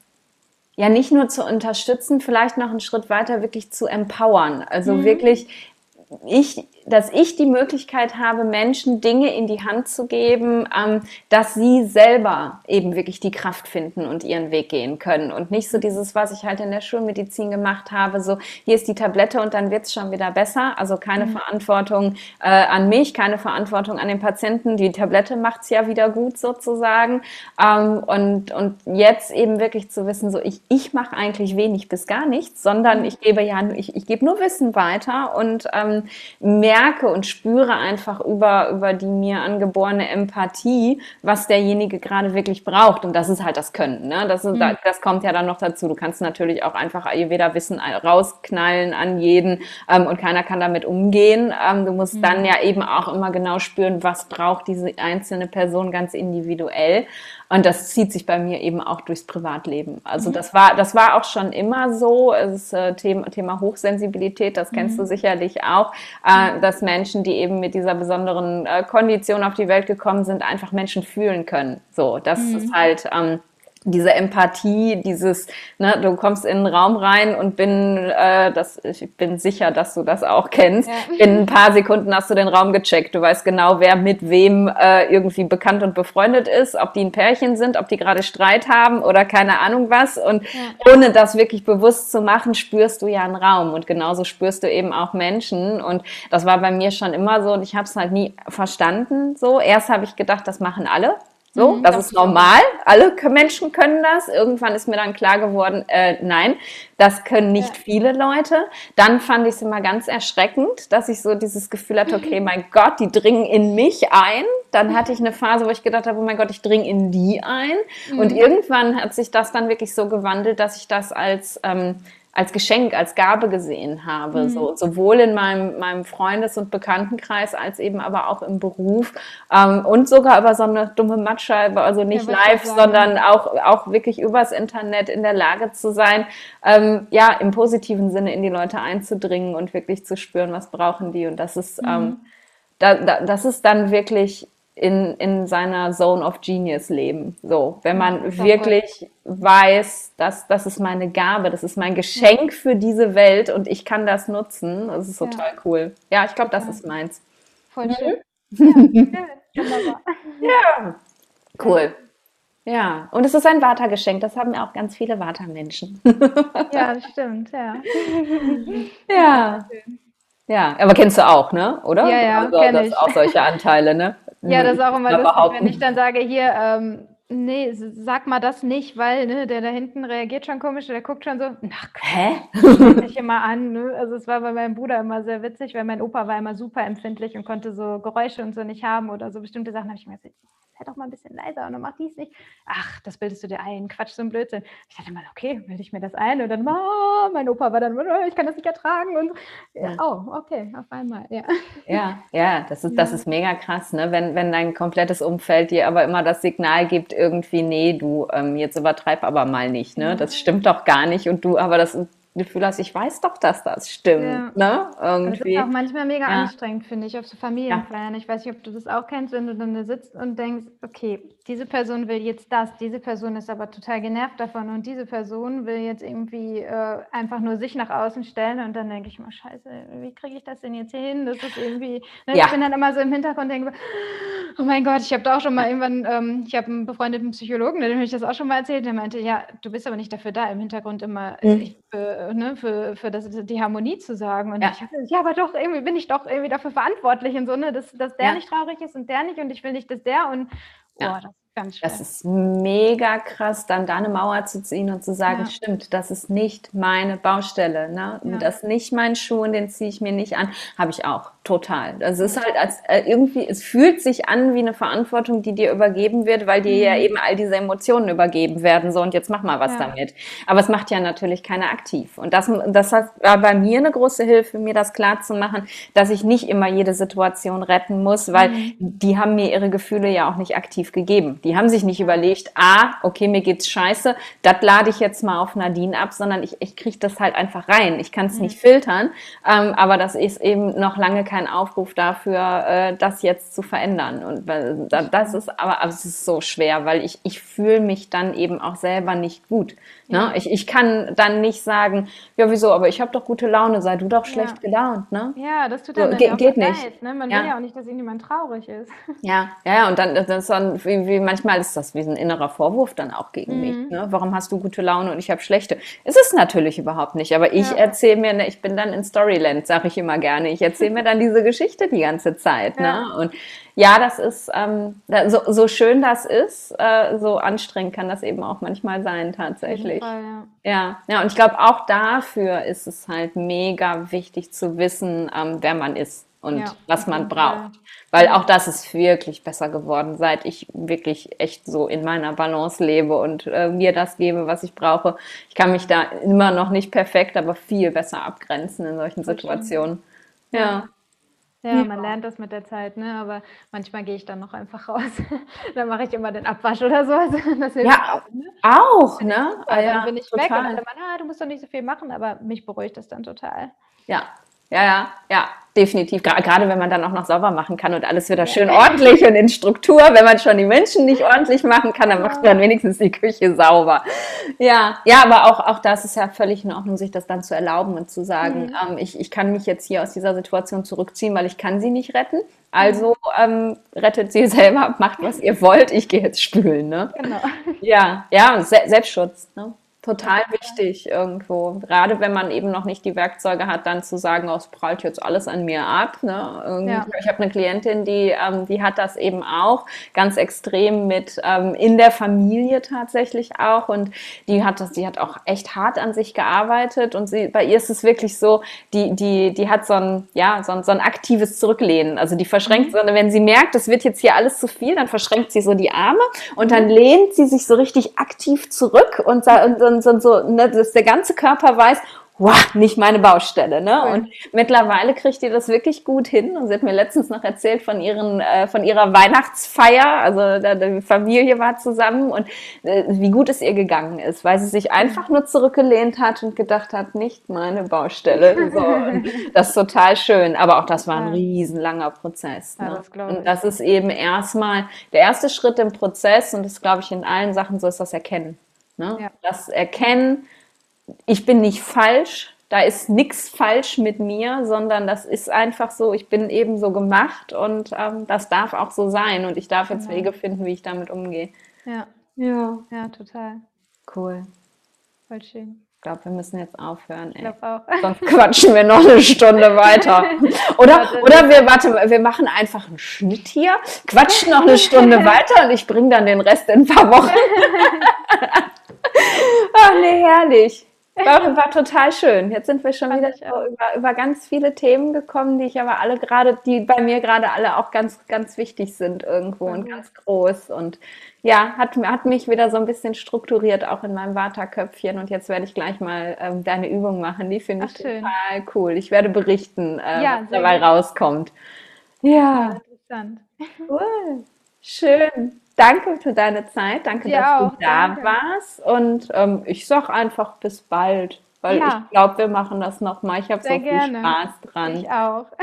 ja nicht nur zu unterstützen, vielleicht noch einen Schritt weiter wirklich zu empowern. Also mhm. wirklich ich dass ich die Möglichkeit habe, Menschen Dinge in die Hand zu geben, ähm, dass sie selber eben wirklich die Kraft finden und ihren Weg gehen können. Und nicht so dieses, was ich halt in der Schulmedizin gemacht habe, so hier ist die Tablette und dann wird es schon wieder besser. Also keine mhm. Verantwortung äh, an mich, keine Verantwortung an den Patienten. Die Tablette macht es ja wieder gut sozusagen. Ähm, und, und jetzt eben wirklich zu wissen, so ich, ich mache eigentlich wenig bis gar nichts, sondern mhm. ich gebe ja, ich, ich gebe nur Wissen weiter und ähm, mehr merke und spüre einfach über, über die mir angeborene Empathie, was derjenige gerade wirklich braucht. Und das ist halt das Können. Ne? Das, ist, mhm. das kommt ja dann noch dazu. Du kannst natürlich auch einfach Ayurveda-Wissen rausknallen an jeden ähm, und keiner kann damit umgehen. Ähm, du musst mhm. dann ja eben auch immer genau spüren, was braucht diese einzelne Person ganz individuell. Und das zieht sich bei mir eben auch durchs Privatleben. Also mhm. das war, das war auch schon immer so. Es ist äh, Thema, Thema Hochsensibilität, das kennst mhm. du sicherlich auch, äh, dass Menschen, die eben mit dieser besonderen äh, Kondition auf die Welt gekommen sind, einfach Menschen fühlen können. So, das mhm. ist halt ähm, diese Empathie, dieses, ne, du kommst in einen Raum rein und bin, äh, das, ich bin sicher, dass du das auch kennst. Ja. In ein paar Sekunden hast du den Raum gecheckt. Du weißt genau, wer mit wem äh, irgendwie bekannt und befreundet ist, ob die ein Pärchen sind, ob die gerade Streit haben oder keine Ahnung was. Und ja. ohne das wirklich bewusst zu machen, spürst du ja einen Raum. Und genauso spürst du eben auch Menschen. Und das war bei mir schon immer so und ich habe es halt nie verstanden. So erst habe ich gedacht, das machen alle. So, mhm, das, das ist normal. Alle Menschen können das. Irgendwann ist mir dann klar geworden, äh, nein, das können nicht ja. viele Leute. Dann fand ich es immer ganz erschreckend, dass ich so dieses Gefühl hatte, okay, mein Gott, die dringen in mich ein. Dann hatte ich eine Phase, wo ich gedacht habe, oh mein Gott, ich dringe in die ein. Mhm. Und irgendwann hat sich das dann wirklich so gewandelt, dass ich das als ähm, als Geschenk, als Gabe gesehen habe, mhm. so, sowohl in meinem, meinem Freundes- und Bekanntenkreis als eben aber auch im Beruf ähm, und sogar über so eine dumme Mattscheibe, also nicht ja, live, sondern auch, auch wirklich übers Internet in der Lage zu sein, ähm, ja, im positiven Sinne in die Leute einzudringen und wirklich zu spüren, was brauchen die und das ist, mhm. ähm, da, da, das ist dann wirklich in, in seiner Zone of Genius leben. So, wenn man wirklich gut. weiß, dass das ist meine Gabe, das ist mein Geschenk für diese Welt und ich kann das nutzen, das ist total ja. cool. Ja, ich glaube, das ja. ist meins. Voll mhm. schön. Ja, ja, (laughs) cool. Ja, und es ist ein Vata-Geschenk, das haben ja auch ganz viele Vata-Menschen. ja, das stimmt, ja. (laughs) ja. Ja, aber kennst du auch, ne? Oder? Ja, ja, also, das ich. auch solche Anteile, ne? (laughs) Ja, das ist auch immer lustig, wenn ich dann sage, hier, ähm, nee, sag mal das nicht, weil ne, der da hinten reagiert schon komisch, der guckt schon so, ach, hä? mich immer an. Ne? Also es war bei meinem Bruder immer sehr witzig, weil mein Opa war immer super empfindlich und konnte so Geräusche und so nicht haben oder so bestimmte Sachen. habe ich mir gesagt, sei doch mal ein bisschen leiser und dann mach dies nicht. Ach, das bildest du dir ein, Quatsch, so ein Blödsinn. Ich dachte mal, okay, bilde ich mir das ein und dann, oh, mein Opa war dann, oh, ich kann das nicht ertragen und ja, oh, okay, auf einmal, ja. Ja, ja, das ist, das ist mega krass, ne? wenn, wenn dein komplettes Umfeld dir aber immer das Signal gibt, irgendwie, nee, du, ähm, jetzt übertreib aber mal nicht, ne? das stimmt doch gar nicht und du aber das Gefühl hast, ich weiß doch, dass das stimmt. Ja. Ne? Irgendwie. Das ist auch manchmal mega ja. anstrengend, finde ich, auf so Familienfeiern. Ja. Ich weiß nicht, ob du das auch kennst, wenn du dann da sitzt und denkst, okay, diese Person will jetzt das, diese Person ist aber total genervt davon und diese Person will jetzt irgendwie äh, einfach nur sich nach außen stellen und dann denke ich mal, scheiße, wie kriege ich das denn jetzt hin? Das ist irgendwie, ne? ich bin dann immer so im Hintergrund und denke, oh mein Gott, ich habe da auch schon mal irgendwann, ähm, ich habe einen befreundeten Psychologen, dem habe ich das auch schon mal erzählt, der meinte, ja, du bist aber nicht dafür da, im Hintergrund immer mhm. ich, äh, ne, für, für das, die Harmonie zu sagen. Und ja. ich hatte, ja, aber doch, irgendwie bin ich doch irgendwie dafür verantwortlich und so, ne, dass, dass der ja. nicht traurig ist und der nicht und ich will nicht, dass der und oh, ja. das Ganz Das ist mega krass, dann da eine Mauer zu ziehen und zu sagen, stimmt, das ist nicht meine Baustelle, ne? Das ist nicht mein Schuh und den ziehe ich mir nicht an. Habe ich auch, total. Das ist halt als äh, irgendwie, es fühlt sich an wie eine Verantwortung, die dir übergeben wird, weil dir mhm. ja eben all diese Emotionen übergeben werden. So, und jetzt mach mal was ja. damit. Aber es macht ja natürlich keiner aktiv. Und das, das war bei mir eine große Hilfe, mir das klar zu machen, dass ich nicht immer jede Situation retten muss, weil mhm. die haben mir ihre Gefühle ja auch nicht aktiv gegeben. Die haben sich nicht überlegt, ah, okay, mir geht's scheiße, das lade ich jetzt mal auf Nadine ab, sondern ich, ich kriege das halt einfach rein. Ich kann es mhm. nicht filtern, ähm, aber das ist eben noch lange kein Aufruf dafür, äh, das jetzt zu verändern. Und das ist aber, aber es ist so schwer, weil ich, ich fühle mich dann eben auch selber nicht gut. Ne? Ich, ich kann dann nicht sagen, ja, wieso, aber ich habe doch gute Laune, sei du doch schlecht ja. gelaunt. Ne? Ja, das tut dann, so, dann geht, nicht. Leid, ne? Man ja. will ja auch nicht, dass irgendjemand traurig ist. (laughs) Ja, ja, und dann, das ist dann wie, wie manchmal ist das wie ein innerer Vorwurf dann auch gegen mhm. mich. Ne? Warum hast du gute Laune und ich habe schlechte? Ist es natürlich überhaupt nicht, aber ich ja. erzähle mir, ne, ich bin dann in Storyland, sage ich immer gerne. Ich erzähle mir dann diese Geschichte die ganze Zeit. Ne? Und ja, das ist, ähm, so, so schön das ist, äh, so anstrengend kann das eben auch manchmal sein, tatsächlich. Fall, ja. ja. ja, und ich glaube, auch dafür ist es halt mega wichtig zu wissen, ähm, wer man ist und ja, was man braucht. Weil auch das ist wirklich besser geworden, seit ich wirklich echt so in meiner Balance lebe und äh, mir das gebe, was ich brauche. Ich kann mich da immer noch nicht perfekt, aber viel besser abgrenzen in solchen Situationen. Ja. Ja, ja, man lernt das mit der Zeit, ne? aber manchmal gehe ich dann noch einfach raus. (laughs) dann mache ich immer den Abwasch oder so. (laughs) Das hilft ja, auch, ne? Auch, ne? Ah, ja, dann bin ich total. weg und dann man, ah, du musst doch nicht so viel machen, aber mich beruhigt das dann total. Ja, ja, ja, ja, definitiv. Gerade wenn man dann auch noch sauber machen kann und alles wieder schön ordentlich und in Struktur. Wenn man schon die Menschen nicht ordentlich machen kann, dann macht man wenigstens die Küche sauber. Ja, ja, aber auch, auch das ist ja völlig in Ordnung, sich das dann zu erlauben und zu sagen, mhm. ähm, ich, ich kann mich jetzt hier aus dieser Situation zurückziehen, weil ich kann sie nicht retten. Also ähm, rettet sie (laughs) selber, macht was ihr wollt. Ich gehe jetzt spülen. Ne? Genau. Ja, ja, Se Selbstschutz. Ne? Total wichtig irgendwo. Gerade wenn man eben noch nicht die Werkzeuge hat, dann zu sagen, oh, es prallt jetzt alles an mir ab. Ne? Ja. Ich habe eine Klientin, die, ähm, die hat das eben auch ganz extrem mit ähm, in der Familie tatsächlich auch. Und die hat das, die hat auch echt hart an sich gearbeitet. Und sie, bei ihr ist es wirklich so, die, die, die hat so ein, ja, so ein, so ein aktives Zurücklehnen. Also die verschränkt, mhm. wenn sie merkt, es wird jetzt hier alles zu viel, dann verschränkt sie so die Arme und dann lehnt sie sich so richtig aktiv zurück und, und, und, und so, ne, dass der ganze Körper weiß, wow, nicht meine Baustelle. Ne? Und mittlerweile kriegt ihr das wirklich gut hin. Und sie hat mir letztens noch erzählt von, ihren, äh, von ihrer Weihnachtsfeier. Also die Familie war zusammen und äh, wie gut es ihr gegangen ist, weil sie sich einfach nur zurückgelehnt hat und gedacht hat, nicht meine Baustelle. (laughs) So, das ist total schön. Aber auch das war ein riesenlanger Prozess. Ne? Ja, das und das ist eben erstmal der erste Schritt im Prozess und das glaube ich in allen Sachen so ist das Erkennen. Ne? Ja. Das Erkennen, ich bin nicht falsch, da ist nichts falsch mit mir, sondern das ist einfach so, ich bin eben so gemacht und ähm, das darf auch so sein und ich darf jetzt genau. Wege finden, wie ich damit umgehe. Ja. Ja. Ja, total. Cool. Voll schön. Ich glaube, wir müssen jetzt aufhören. Ey. Ich glaube auch. Sonst quatschen wir noch eine Stunde weiter. (laughs) Oder, oder wir, warte, wir machen einfach einen Schnitt hier, quatschen noch eine Stunde (laughs) weiter und ich bringe dann den Rest in ein paar Wochen. (laughs) Ach nee, herrlich. (laughs) War, war total schön. Jetzt sind wir schon wieder über, über ganz viele Themen gekommen, die ich aber alle gerade, die bei mir gerade alle auch ganz, ganz wichtig sind irgendwo mhm. und ganz groß. Und ja, hat, hat mich wieder so ein bisschen strukturiert, auch in meinem Vata-Köpfchen. Und jetzt werde ich gleich mal ähm, deine Übung machen. Die finde ich schön. total cool. Ich werde berichten, äh, ja, was dabei gut. rauskommt. Ja. ja. Interessant. Cool. Schön danke für deine Zeit. Danke, Dir dass auch, du da danke. warst. Und ähm, ich sag einfach bis bald. Weil ja. ich glaube, wir machen das nochmal. Ich habe so viel gerne. Spaß dran. Ich auch. (laughs)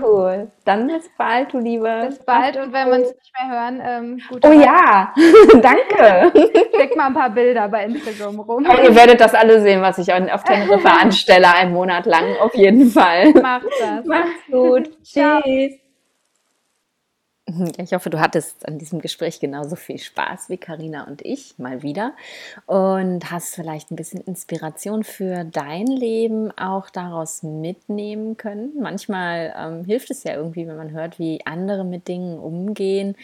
Cool. Dann bis bald, du Liebe. Bis bald. Und wenn wir uns nicht mehr hören, ähm, gut. Oh ja, (laughs) danke. (laughs) Schick mal ein paar Bilder bei Instagram rum. Aber ihr werdet das alle sehen, was ich auf Teneriffa anstelle, einen Monat lang. Auf jeden Fall. Macht das. Macht's gut. Tschüss. Ich hoffe, du hattest an diesem Gespräch genauso viel Spaß wie Karina und ich mal wieder und hast vielleicht ein bisschen Inspiration für dein Leben auch daraus mitnehmen können. Manchmal ähm, hilft es ja irgendwie, wenn man hört, wie andere mit Dingen umgehen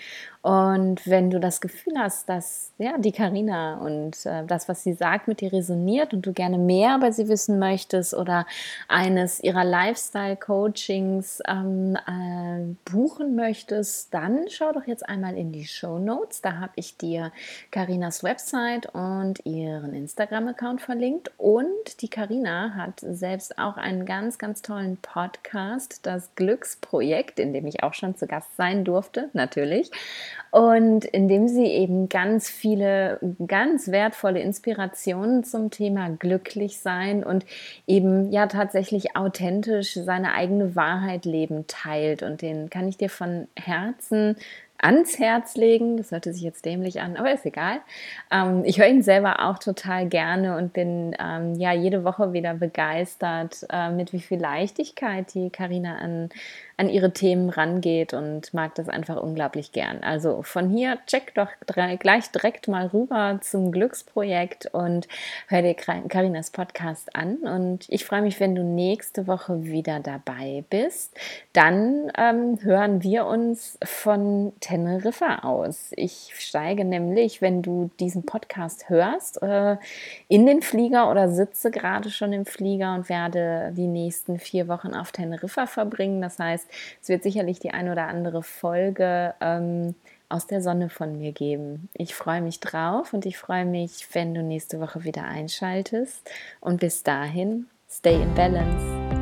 und wenn du das Gefühl hast, dass ja, die Karina und äh, das, was sie sagt, mit dir resoniert und du gerne mehr über sie wissen möchtest oder eines ihrer Lifestyle-Coachings ähm, äh, buchen möchtest, dann schau doch jetzt einmal in die Show Notes. Da habe ich dir Karinas Website und ihren Instagram-Account verlinkt. Und die Karina hat selbst auch einen ganz, ganz tollen Podcast, das Glücksprojekt, in dem ich auch schon zu Gast sein durfte, natürlich und indem sie eben ganz viele, ganz wertvolle Inspirationen zum Thema glücklich sein und eben ja tatsächlich authentisch seine eigene Wahrheit leben teilt. Und den kann ich dir von Herzen ans Herz legen. Das hörte sich jetzt dämlich an, aber ist egal. Ähm, ich höre ihn selber auch total gerne und bin ähm, ja jede Woche wieder begeistert, äh, mit wie viel Leichtigkeit die Karina an an ihre Themen rangeht und mag das einfach unglaublich gern. Also von hier check doch gleich direkt mal rüber zum Glücksprojekt und hör dir Karinas Podcast an. Und ich freue mich, wenn du nächste Woche wieder dabei bist. Dann ähm, hören wir uns von Teneriffa aus. Ich steige nämlich, wenn du diesen Podcast hörst, äh, in den Flieger oder sitze gerade schon im Flieger und werde die nächsten vier Wochen auf Teneriffa verbringen. Das heißt, es wird sicherlich die ein oder andere Folge ähm, aus der Sonne von mir geben. Ich freue mich drauf und ich freue mich, wenn du nächste Woche wieder einschaltest. Und bis dahin, stay in balance.